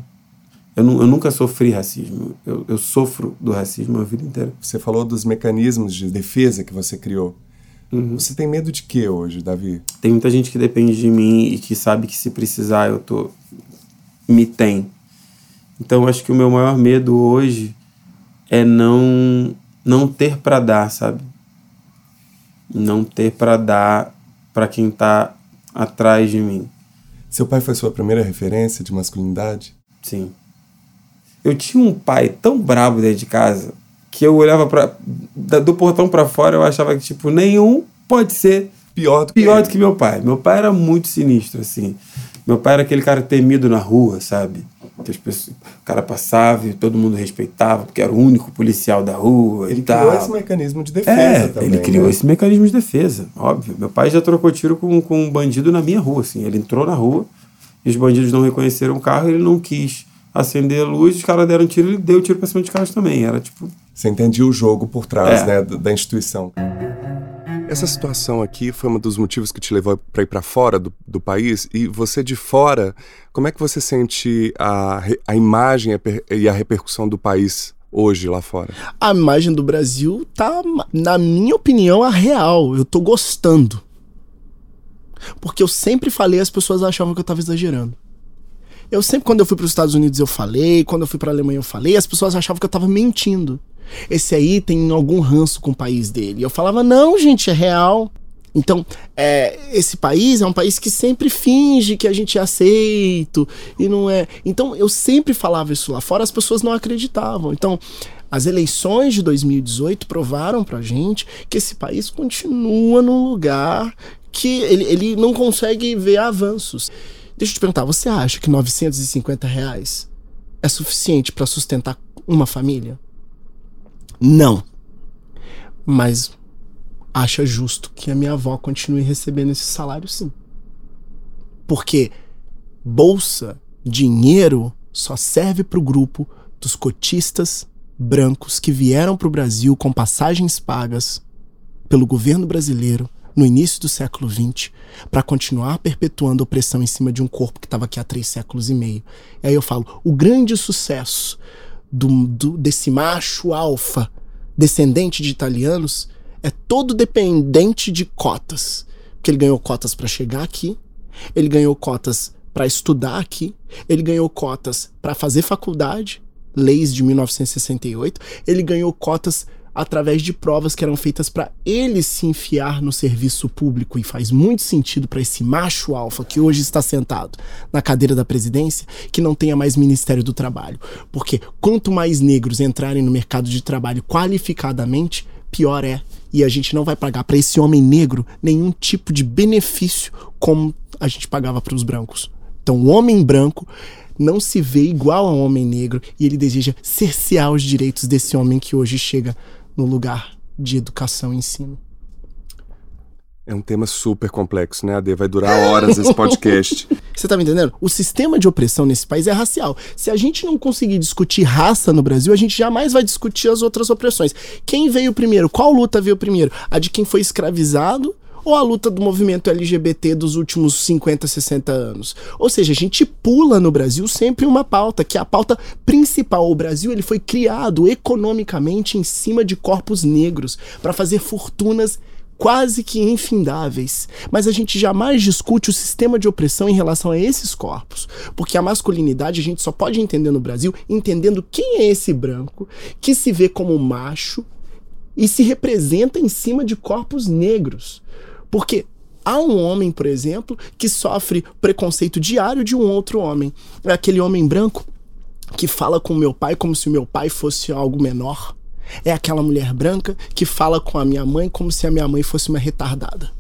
Eu, eu nunca sofri racismo. Eu, eu sofro do racismo a vida inteira. Você falou dos mecanismos de defesa que você criou. Uhum. Você tem medo de quê hoje, Davi? Tem muita gente que depende de mim e que sabe que se precisar eu tô me tem. Então acho que o meu maior medo hoje é não não ter para dar, sabe? Não ter para dar para quem tá atrás de mim. Seu pai foi sua primeira referência de masculinidade? Sim. Eu tinha um pai tão brabo dentro de casa que eu olhava para do portão para fora eu achava que tipo nenhum pode ser pior do que pior do que meu pai. Meu pai era muito sinistro assim. Meu pai era aquele cara temido na rua, sabe? Que as pessoas, o cara passava e todo mundo respeitava, porque era o único policial da rua. Ele e criou tal. esse mecanismo de defesa é, também. Ele criou né? esse mecanismo de defesa, óbvio. Meu pai já trocou tiro com, com um bandido na minha rua, assim. Ele entrou na rua e os bandidos não reconheceram o carro, ele não quis acender a luz, os caras deram tiro, ele deu tiro pra cima de carros também. Era tipo. Você entendia o jogo por trás, É. né, da instituição. Essa situação aqui foi um dos motivos que te levou para ir para fora do, do país. E você de fora, como é que você sente a, a imagem e e a repercussão do país hoje lá fora? A imagem do Brasil tá, na minha opinião, a real. Eu tô gostando. Porque eu sempre falei, as pessoas achavam que eu tava exagerando. Eu sempre, quando eu fui para os Estados Unidos, eu falei, quando eu fui para Alemanha, eu falei, as pessoas achavam que eu tava mentindo. Esse aí tem algum ranço com o país dele. Eu falava, não, gente, é real. Então, é, esse país é um país que sempre finge que a gente é aceito e não é. Então, eu sempre falava isso lá fora, as pessoas não acreditavam. Então, as eleições de 2018 provaram pra gente que esse país continua num lugar que ele, ele não consegue ver avanços. Deixa eu te perguntar, você acha que 950 reais é suficiente para sustentar uma família? Não. Mas acha justo que a minha avó continue recebendo esse salário sim. Porque bolsa, dinheiro só serve para o grupo dos cotistas brancos que vieram para o Brasil com passagens pagas pelo governo brasileiro no início do século XX para continuar perpetuando opressão em cima de um corpo que estava aqui há três séculos e meio. E aí eu falo, o grande sucesso do, do- desse macho alfa descendente de italianos é todo dependente de cotas. Porque ele ganhou cotas para chegar aqui, ele ganhou cotas para estudar aqui, ele ganhou cotas para fazer faculdade, leis de 1968, ele ganhou cotas através de provas que eram feitas para ele se enfiar no serviço público e faz muito sentido para esse macho alfa que hoje está sentado na cadeira da presidência que não tenha mais Ministério do Trabalho, porque quanto mais negros entrarem no mercado de trabalho qualificadamente, pior é. E a gente não vai pagar para esse homem negro nenhum tipo de benefício como a gente pagava para os brancos. Então, o homem branco não se vê igual ao homem negro e ele deseja cercear os direitos desse homem que hoje chega no lugar de educação e ensino. É um tema super complexo, né, Ade? Vai durar horas esse podcast. Você tá me entendendo? O sistema de opressão nesse país é racial. Se a gente não conseguir discutir raça no Brasil, a gente jamais vai discutir as outras opressões. Quem veio primeiro? Qual luta veio primeiro? A de quem foi escravizado ou a luta do movimento LGBT dos últimos 50, 60 anos? Ou seja, a gente pula no Brasil sempre uma pauta, que é a pauta principal. O Brasil ele foi criado economicamente em cima de corpos negros para fazer fortunas quase que infindáveis. Mas a gente jamais discute o sistema de opressão em relação a esses corpos. Porque a masculinidade a gente só pode entender no Brasil entendendo quem é esse branco que se vê como macho e se representa em cima de corpos negros. Porque há um homem, por exemplo, que sofre preconceito diário de um outro homem. É aquele homem branco que fala com meu pai como se o meu pai fosse algo menor. É aquela mulher branca que fala com a minha mãe como se a minha mãe fosse uma retardada.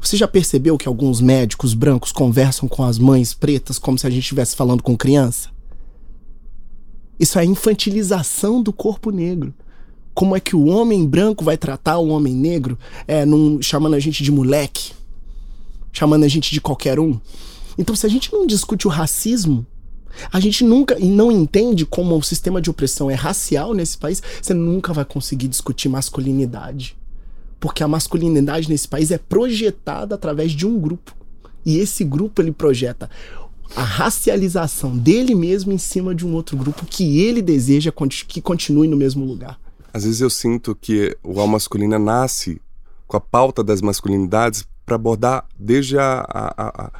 Você já percebeu que alguns médicos brancos conversam com as mães pretas como se a gente estivesse falando com criança? Isso é infantilização do corpo negro. Como é que o homem branco vai tratar o homem negro é, num, chamando a gente de moleque? Chamando a gente de qualquer um? Então, se a gente não discute o racismo, A gente nunca e não entende como o sistema de opressão é racial nesse país, você nunca vai conseguir discutir masculinidade. Porque a masculinidade nesse país é projetada através de um grupo. E esse grupo ele projeta a racialização dele mesmo em cima de um outro grupo que ele deseja que continue no mesmo lugar. Às vezes eu sinto que o Al Masculina nasce com a pauta das masculinidades para abordar desde a, a, a,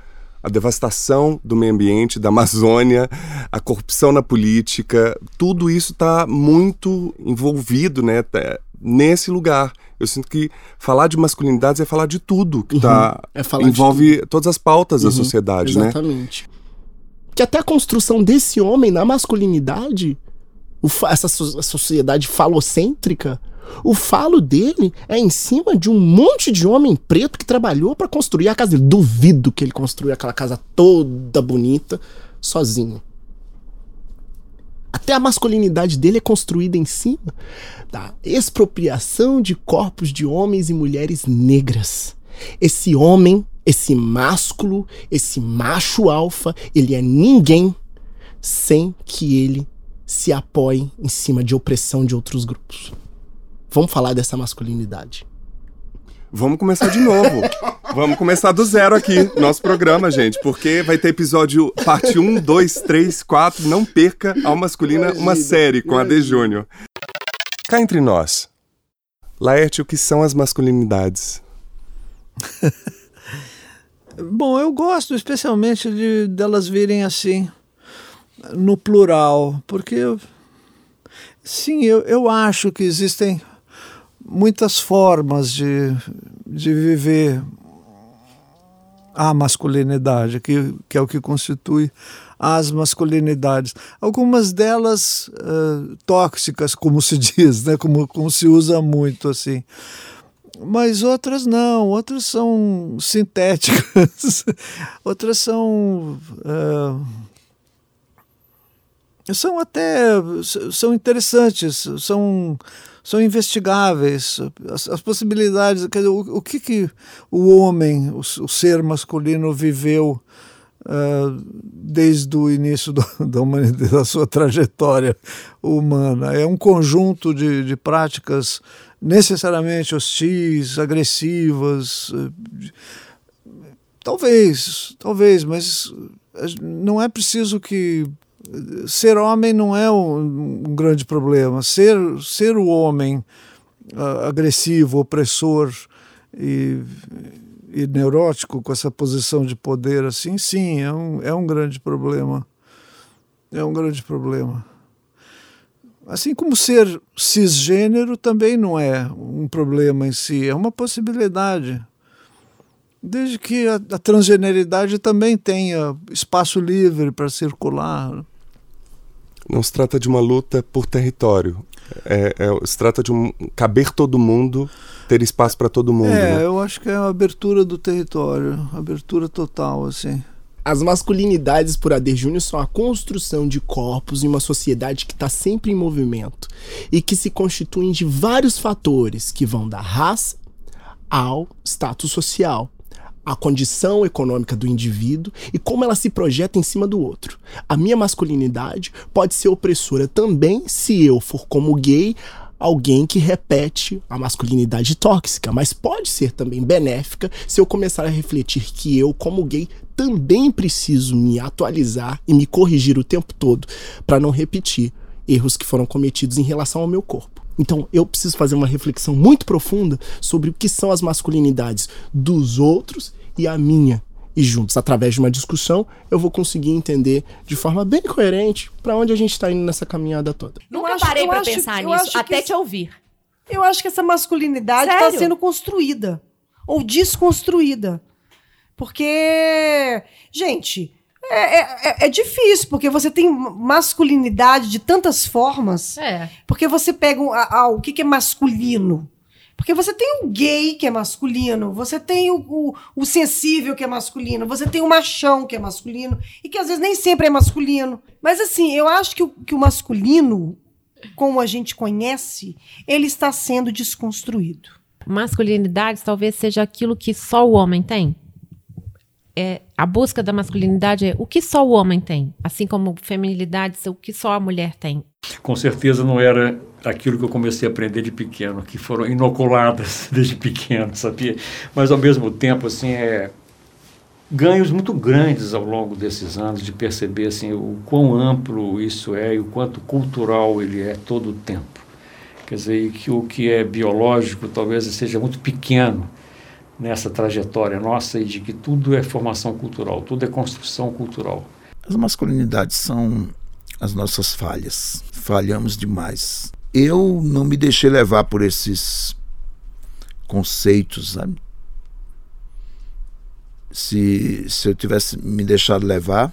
a, devastação do meio ambiente, da Amazônia, a corrupção na política, tudo isso está muito envolvido né, tá, nesse lugar. Eu sinto que falar de masculinidades é falar de tudo que tá, uhum. é envolve todas as pautas uhum. da sociedade, Exatamente. né? Exatamente. Que até a construção desse homem na masculinidade, essa sociedade falocêntrica, o falo dele é em cima de um monte de homem preto que trabalhou para construir a casa dele. Duvido que ele construiu aquela casa toda bonita sozinho. Até a masculinidade dele é construída em cima da expropriação de corpos de homens e mulheres negras. Esse homem, esse másculo, esse macho alfa, ele é ninguém sem que ele se apoie em cima de opressão de outros grupos. Vamos falar dessa masculinidade. Vamos começar de novo. Vamos começar do zero aqui, nosso programa, gente, porque vai ter episódio parte 1, 2, 3, 4. Não perca ao masculina imagina, uma série com imagina. a D Júnior. Cá entre nós, Laerte, o que são as masculinidades? Bom, eu gosto especialmente de delas virem assim, no plural, porque sim, eu, eu acho que existem muitas formas de, de viver a masculinidade, que, que é o que constitui as masculinidades. Algumas delas uh, tóxicas, como se diz, né? como, como se usa muito assim. Mas outras não, outras são sintéticas, outras são. Uh, são até são interessantes, são são investigáveis. As, as possibilidades, quer dizer, o, o, que, que o homem, o, o ser masculino, viveu uh, desde o início do, da, humanidade, da sua trajetória humana. É um conjunto de, de práticas necessariamente hostis, agressivas. Talvez, talvez, mas não é preciso que ser homem não é um, um grande problema. Ser, ser o homem uh, agressivo, opressor e, e neurótico com essa posição de poder assim, sim, é um, é um grande problema. É um grande problema. Assim como ser cisgênero também não é um problema em si, é uma possibilidade. Desde que a, a transgeneridade também tenha espaço livre para circular. Não se trata de uma luta por território. É, é, se trata de um caber todo mundo, ter espaço para todo mundo. É, né? eu acho que é a abertura do território, abertura total, assim. As masculinidades por Adair Júnior são a construção de corpos em uma sociedade que está sempre em movimento e que se constituem de vários fatores que vão da raça ao status social a condição econômica do indivíduo e como ela se projeta em cima do outro. A minha masculinidade pode ser opressora também se eu for como gay alguém que repete a masculinidade tóxica, mas pode ser também benéfica se eu começar a refletir que eu, como gay, também preciso me atualizar e me corrigir o tempo todo para não repetir erros que foram cometidos em relação ao meu corpo. Então eu preciso fazer uma reflexão muito profunda sobre o que são as masculinidades dos outros e a minha. E juntos, através de uma discussão, eu vou conseguir entender de forma bem coerente para onde a gente está indo nessa caminhada toda. Nunca acho, parei para pensar nisso, até te ouvir. Eu acho que essa masculinidade está sendo construída ou desconstruída. Porque, gente, é, é, é, difícil, porque você tem masculinidade de tantas formas. É. Porque você pega um, a, a, o que, que é masculino. Porque você tem o gay que é masculino, você tem o, o, o, sensível que é masculino, você tem o machão que é masculino, e que às vezes nem sempre é masculino. Mas assim, eu acho que o, que o masculino, como a gente conhece, ele está sendo desconstruído. Masculinidade talvez seja aquilo que só o homem tem? É, a busca da masculinidade é o que só o homem tem, assim como feminilidade, o que só a mulher tem. Com certeza não era aquilo que eu comecei a aprender de pequeno, que foram inoculadas desde pequeno, sabia? Mas ao mesmo tempo, assim, é ganhos muito grandes ao longo desses anos de perceber assim o quão amplo isso é e o quanto cultural ele é todo o tempo. Quer dizer, que o que é biológico talvez seja muito pequeno nessa trajetória nossa e de que tudo é formação cultural, tudo é construção cultural. As masculinidades são as nossas falhas. Falhamos demais. Eu não me deixei levar por esses conceitos, sabe? Se, se eu tivesse me deixado levar,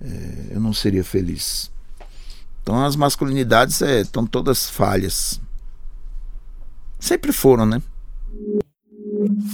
é, eu não seria feliz. Então as masculinidades é, estão todas falhas. Sempre foram, né?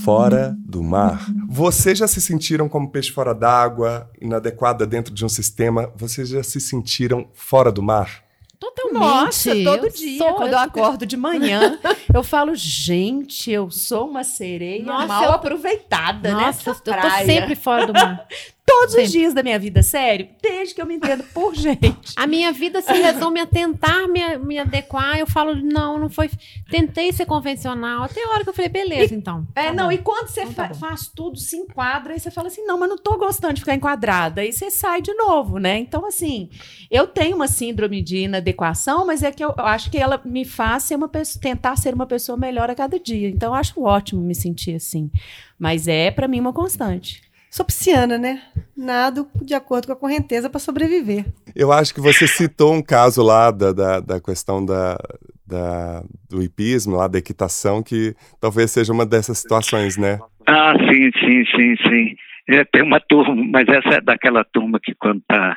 Fora do mar. Vocês já se sentiram como peixe fora d'água, inadequada dentro de um sistema? Vocês já se sentiram fora do mar? Totalmente. Nossa, todo dia, sou, quando eu acordo de manhã, eu falo, gente, eu sou uma sereia Nossa, mal eu... aproveitada, né? Nossa, eu tô sempre fora do mar. Todos Sempre. os dias da minha vida, sério, desde que eu me entendo por gente. A minha vida se resume a tentar me, me adequar. Eu falo, não, não foi. Tentei ser convencional. Até a hora que eu falei, beleza, e, então. É, tá não, bom. e quando você então, tá fa faz tudo, se enquadra, aí você fala assim, não, mas não tô gostando de ficar enquadrada. Aí você sai de novo, né? Então, assim, eu tenho uma síndrome de inadequação, mas é que eu, eu acho que ela me faz ser uma pessoa, tentar ser uma pessoa melhor a cada dia. Então, eu acho ótimo me sentir assim. Mas é, para mim, uma constante. Sou pisciana, né? Nado de acordo com a correnteza para sobreviver. Eu acho que você citou um caso lá da, da, da questão da, da, do hipismo, lá da equitação, que talvez seja uma dessas situações, né? Ah, sim, sim, sim, sim. É, tem uma turma, mas essa é daquela turma que quando está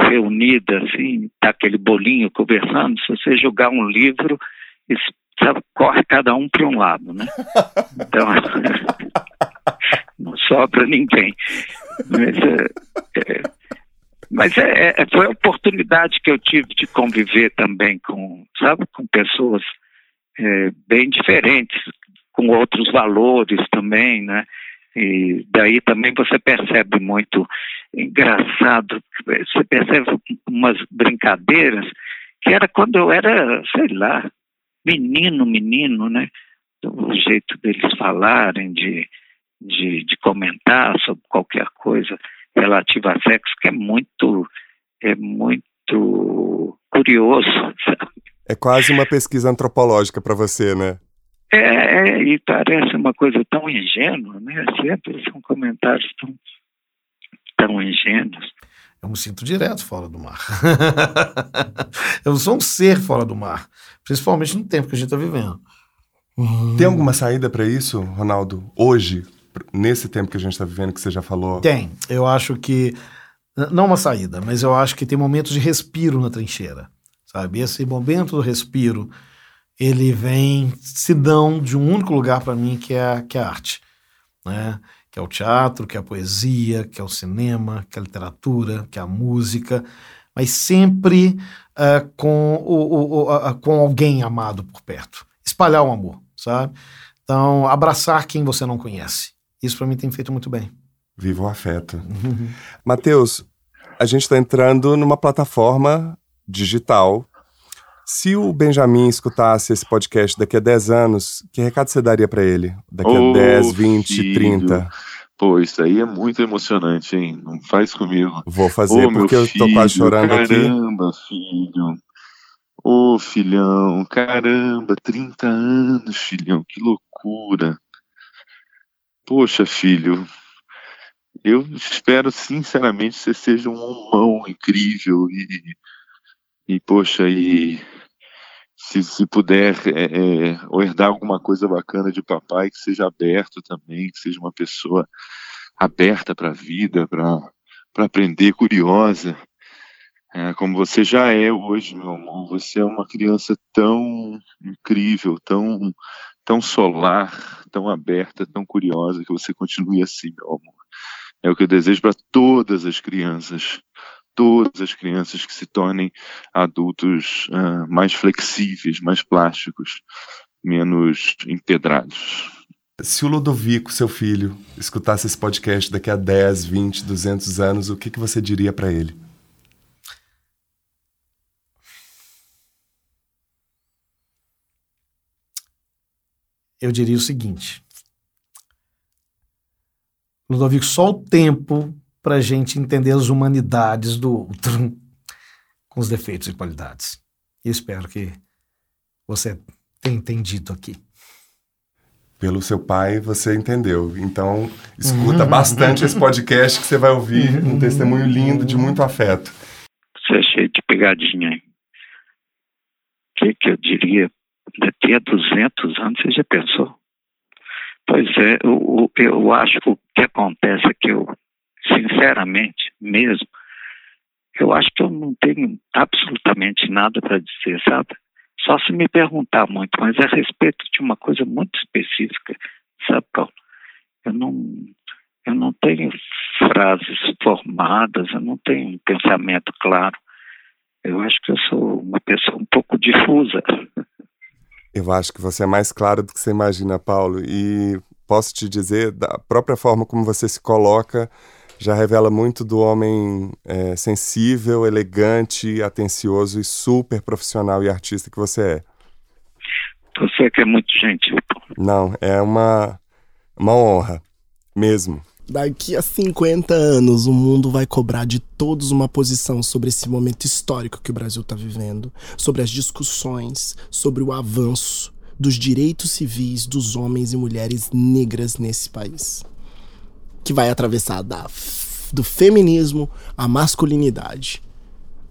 reunida, assim, tá aquele bolinho conversando, se você jogar um livro, isso, sabe, corre cada um para um lado, né? Então, não sobra ninguém. Mas, é, é, mas é, é, foi a oportunidade que eu tive de conviver também com, sabe, com pessoas é, bem diferentes, com outros valores também, né? E daí também você percebe muito engraçado, você percebe umas brincadeiras que era quando eu era, sei lá, menino, menino, né? O jeito deles falarem, de, de, de comentar sobre qualquer coisa relativa a sexo, que é muito, é muito curioso. Sabe? É quase uma pesquisa antropológica para você, né? É, é, e parece uma coisa tão ingênua, né? Sempre são comentários tão, tão ingênuos. Eu me sinto direto fora do mar. eu sou um ser fora do mar, principalmente no tempo que a gente está vivendo. Tem alguma saída para isso, Ronaldo, hoje, nesse tempo que a gente está vivendo, que você já falou? Tem. Eu acho que. Não uma saída, mas eu acho que tem momentos de respiro na trincheira. Sabe? Esse momento do respiro, ele vem, se dão de um único lugar para mim, que é, que é a arte. Né? Que é o teatro, que é a poesia, que é o cinema, que é a literatura, que é a música, mas sempre uh, com, o, o, o, com alguém amado por perto. Espalhar o amor, sabe? Então, abraçar quem você não conhece. Isso para mim tem feito muito bem. Viva o afeto. Uhum. Matheus, a gente está entrando numa plataforma digital. Se o Benjamin escutasse esse podcast daqui a 10 anos, que recado você daria para ele? Daqui a 10, 20, filho. 30? Pô, isso aí é muito emocionante, hein? Não faz comigo. Vou fazer, porque eu tô quase chorando caramba, aqui. Caramba, filho. Ô, oh, filhão, caramba, 30 anos, filhão, que loucura. Poxa, filho, eu espero sinceramente que você seja um homão incrível e, e poxa, e se, se puder é, é, herdar alguma coisa bacana de papai, que seja aberto também, que seja uma pessoa aberta para a vida, para aprender, curiosa, é, como você já é hoje, meu amor. Você é uma criança tão incrível, tão tão solar, tão aberta, tão curiosa, que você continue assim, meu amor. É o que eu desejo para todas as crianças, todas as crianças que se tornem adultos uh, mais flexíveis, mais plásticos, menos empedrados. Se o Ludovico, seu filho, escutasse esse podcast daqui a 10, 20, 200 anos, o que, que você diria para ele? Eu diria o seguinte: Ludovico, só o tempo para a gente entender as humanidades do outro com os defeitos e qualidades. E espero que você tenha entendido aqui. Pelo seu pai, você entendeu. Então, escuta uhum. bastante esse podcast que você vai ouvir um uhum. testemunho lindo de muito afeto. Você é cheio de pegadinha, hein? O que, que eu diria? Daqui a 200 anos, você já pensou? Pois é, eu, eu acho que o que acontece é que eu, sinceramente, mesmo, eu acho que eu não tenho absolutamente nada para dizer, sabe? Só se me perguntar muito, mas é a respeito de uma coisa muito específica, sabe, Paulo? Eu não, eu não tenho frases formadas, eu não tenho um pensamento claro. Eu acho que eu sou uma pessoa um pouco difusa. Eu acho que você é mais claro do que você imagina, Paulo. E posso te dizer, da própria forma como você se coloca, já revela muito do homem é, sensível, elegante, atencioso e super profissional e artista que você é. Você que é muito gentil. Não, é uma, uma honra, mesmo. Daqui a 50 anos, o mundo vai cobrar de todos uma posição sobre esse momento histórico que o Brasil está vivendo, sobre as discussões, sobre o avanço dos direitos civis dos homens e mulheres negras nesse país que vai atravessar da, do feminismo à masculinidade.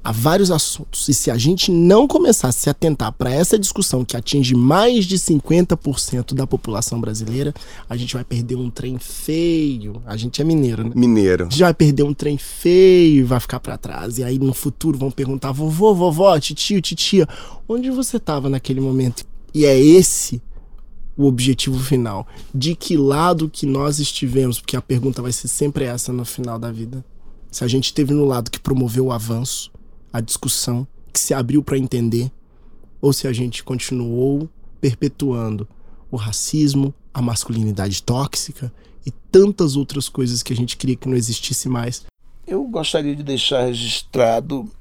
Há vários assuntos. E se a gente não começar a se atentar para essa discussão que atinge mais de 50% da população brasileira, a gente vai perder um trem feio. A gente é mineiro, né? Mineiro. A gente vai perder um trem feio e vai ficar para trás. E aí no futuro vão perguntar: vovô, vovó, titio, titia, onde você estava naquele momento? E é esse o objetivo final. De que lado que nós estivemos, porque a pergunta vai ser sempre essa no final da vida. Se a gente esteve no lado que promoveu o avanço, a discussão, que se abriu para entender, ou se a gente continuou perpetuando o racismo, a masculinidade tóxica e tantas outras coisas que a gente queria que não existisse mais. Eu gostaria de deixar registrado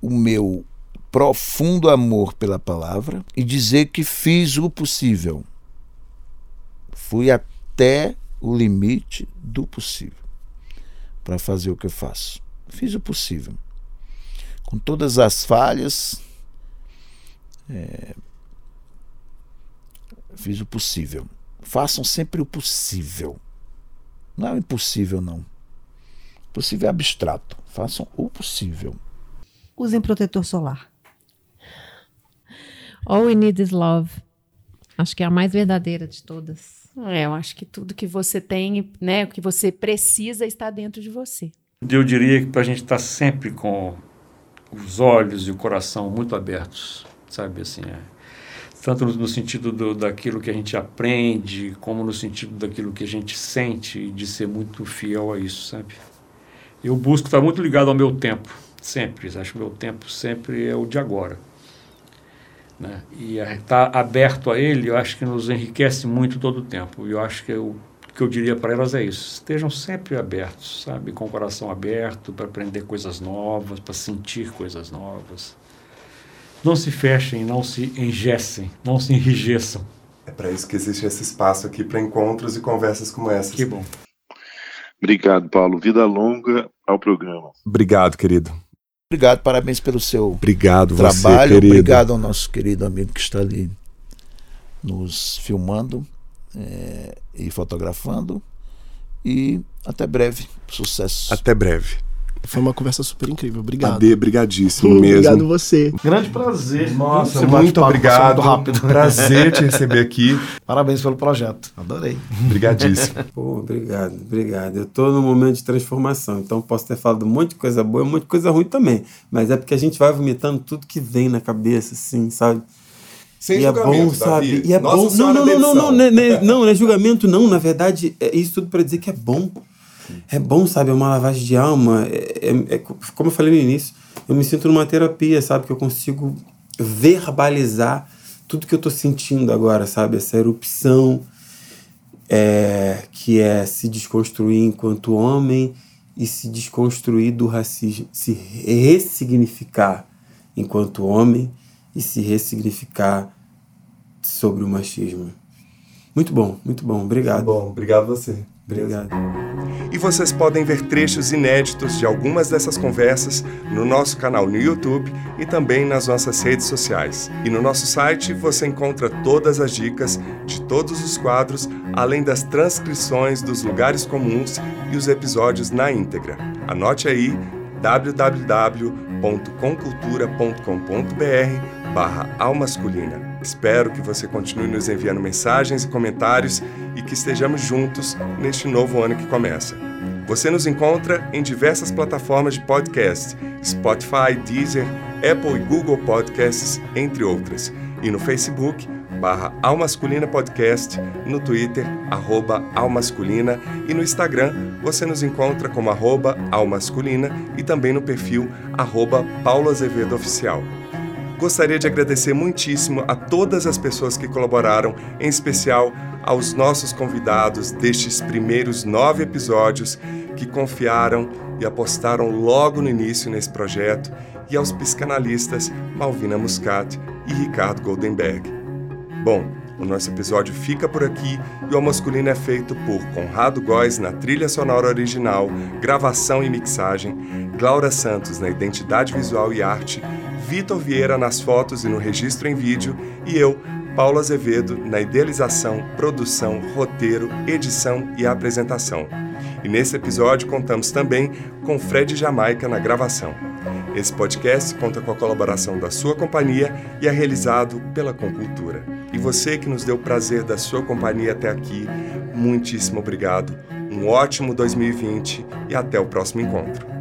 o meu profundo amor pela palavra e dizer que fiz o possível. Fui até o limite do possível para fazer o que eu faço. Fiz o possível. Com todas as falhas, é, fiz o possível. Façam sempre o possível. Não é o impossível, não. O possível é abstrato. Façam o possível. Usem protetor solar. All We Need Is Love. Acho que é a mais verdadeira de todas. É, eu acho que tudo que você tem, né, o que você precisa está dentro de você. Eu diria que para a gente estar tá sempre com os olhos e o coração muito abertos, sabe assim, é. tanto no, no sentido do, daquilo que a gente aprende, como no sentido daquilo que a gente sente, de ser muito fiel a isso, sabe? Eu busco estar muito ligado ao meu tempo, sempre. Acho que o meu tempo sempre é o de agora. Né? E estar tá aberto a ele, eu acho que nos enriquece muito todo o tempo. Eu acho que o que eu diria para elas é isso: estejam sempre abertos, sabe, com o coração aberto para aprender coisas novas, para sentir coisas novas. Não se fechem, não se engessem, não se enrijeçam. É para isso que existe esse espaço aqui para encontros e conversas como essas. Que bom. Obrigado, Paulo. Vida longa ao programa. Obrigado, querido. Obrigado, parabéns pelo seu obrigado trabalho. Você, obrigado ao nosso querido amigo que está ali nos filmando é, e fotografando. E até breve. Sucesso. Até breve. Foi uma conversa super incrível. Obrigado. Ade, brigadíssimo mesmo. Obrigado você. Grande prazer. Nossa, Você muito obrigado. Muito rápido. Prazer te receber aqui. Parabéns pelo projeto. Adorei. Obrigadíssimo. Pô, obrigado, obrigado. Eu tô num momento de transformação, então posso ter falado um monte de coisa boa e um monte de coisa ruim também. Mas é porque a gente vai vomitando tudo que vem na cabeça, assim, sabe? Sem e é bom, sabe? E é Nossa bom. Não, não, não, não, não, não, não, não é julgamento, não. Na verdade, é isso tudo para dizer que é bom. É bom, sabe? É uma lavagem de alma. É, é, é, como eu falei no início, eu me sinto numa terapia, sabe? Que eu consigo verbalizar tudo que eu tô sentindo agora, sabe? Essa erupção é, que é se desconstruir enquanto homem e se desconstruir do racismo, se ressignificar enquanto homem e se ressignificar sobre o machismo. Muito bom, muito bom. Obrigado. Muito bom, obrigado a você. Obrigado. E vocês podem ver trechos inéditos de algumas dessas conversas no nosso canal no YouTube e também nas nossas redes sociais. E no nosso site você encontra todas as dicas de todos os quadros, além das transcrições dos lugares comuns e os episódios na íntegra. Anote aí www.concultura.com.br barra almasculina. Espero que você continue nos enviando mensagens e comentários e que estejamos juntos neste novo ano que começa. Você nos encontra em diversas plataformas de podcast, Spotify, Deezer, Apple e Google Podcasts, entre outras, e no Facebook, barra Almasculina Podcast, no Twitter, arroba Almasculina, e no Instagram você nos encontra como arroba Almasculina e também no perfil arroba Paulo Azevedo Oficial. Gostaria de agradecer muitíssimo a todas as pessoas que colaboraram, em especial aos nossos convidados destes primeiros nove episódios que confiaram e apostaram logo no início nesse projeto, e aos psicanalistas Malvina Muscat e Ricardo Goldenberg. Bom, o nosso episódio fica por aqui e o Masculino é feito por Conrado Góes na trilha sonora original, gravação e mixagem, Glaura Santos na identidade visual e arte Vitor Vieira nas fotos e no registro em vídeo e eu, Paulo Azevedo, na idealização, produção, roteiro, edição e apresentação. E nesse episódio contamos também com Fred Jamaica na gravação. Esse podcast conta com a colaboração da sua companhia e é realizado pela Concultura. E você que nos deu o prazer da sua companhia até aqui, muitíssimo obrigado. Um ótimo 2020 e até o próximo encontro.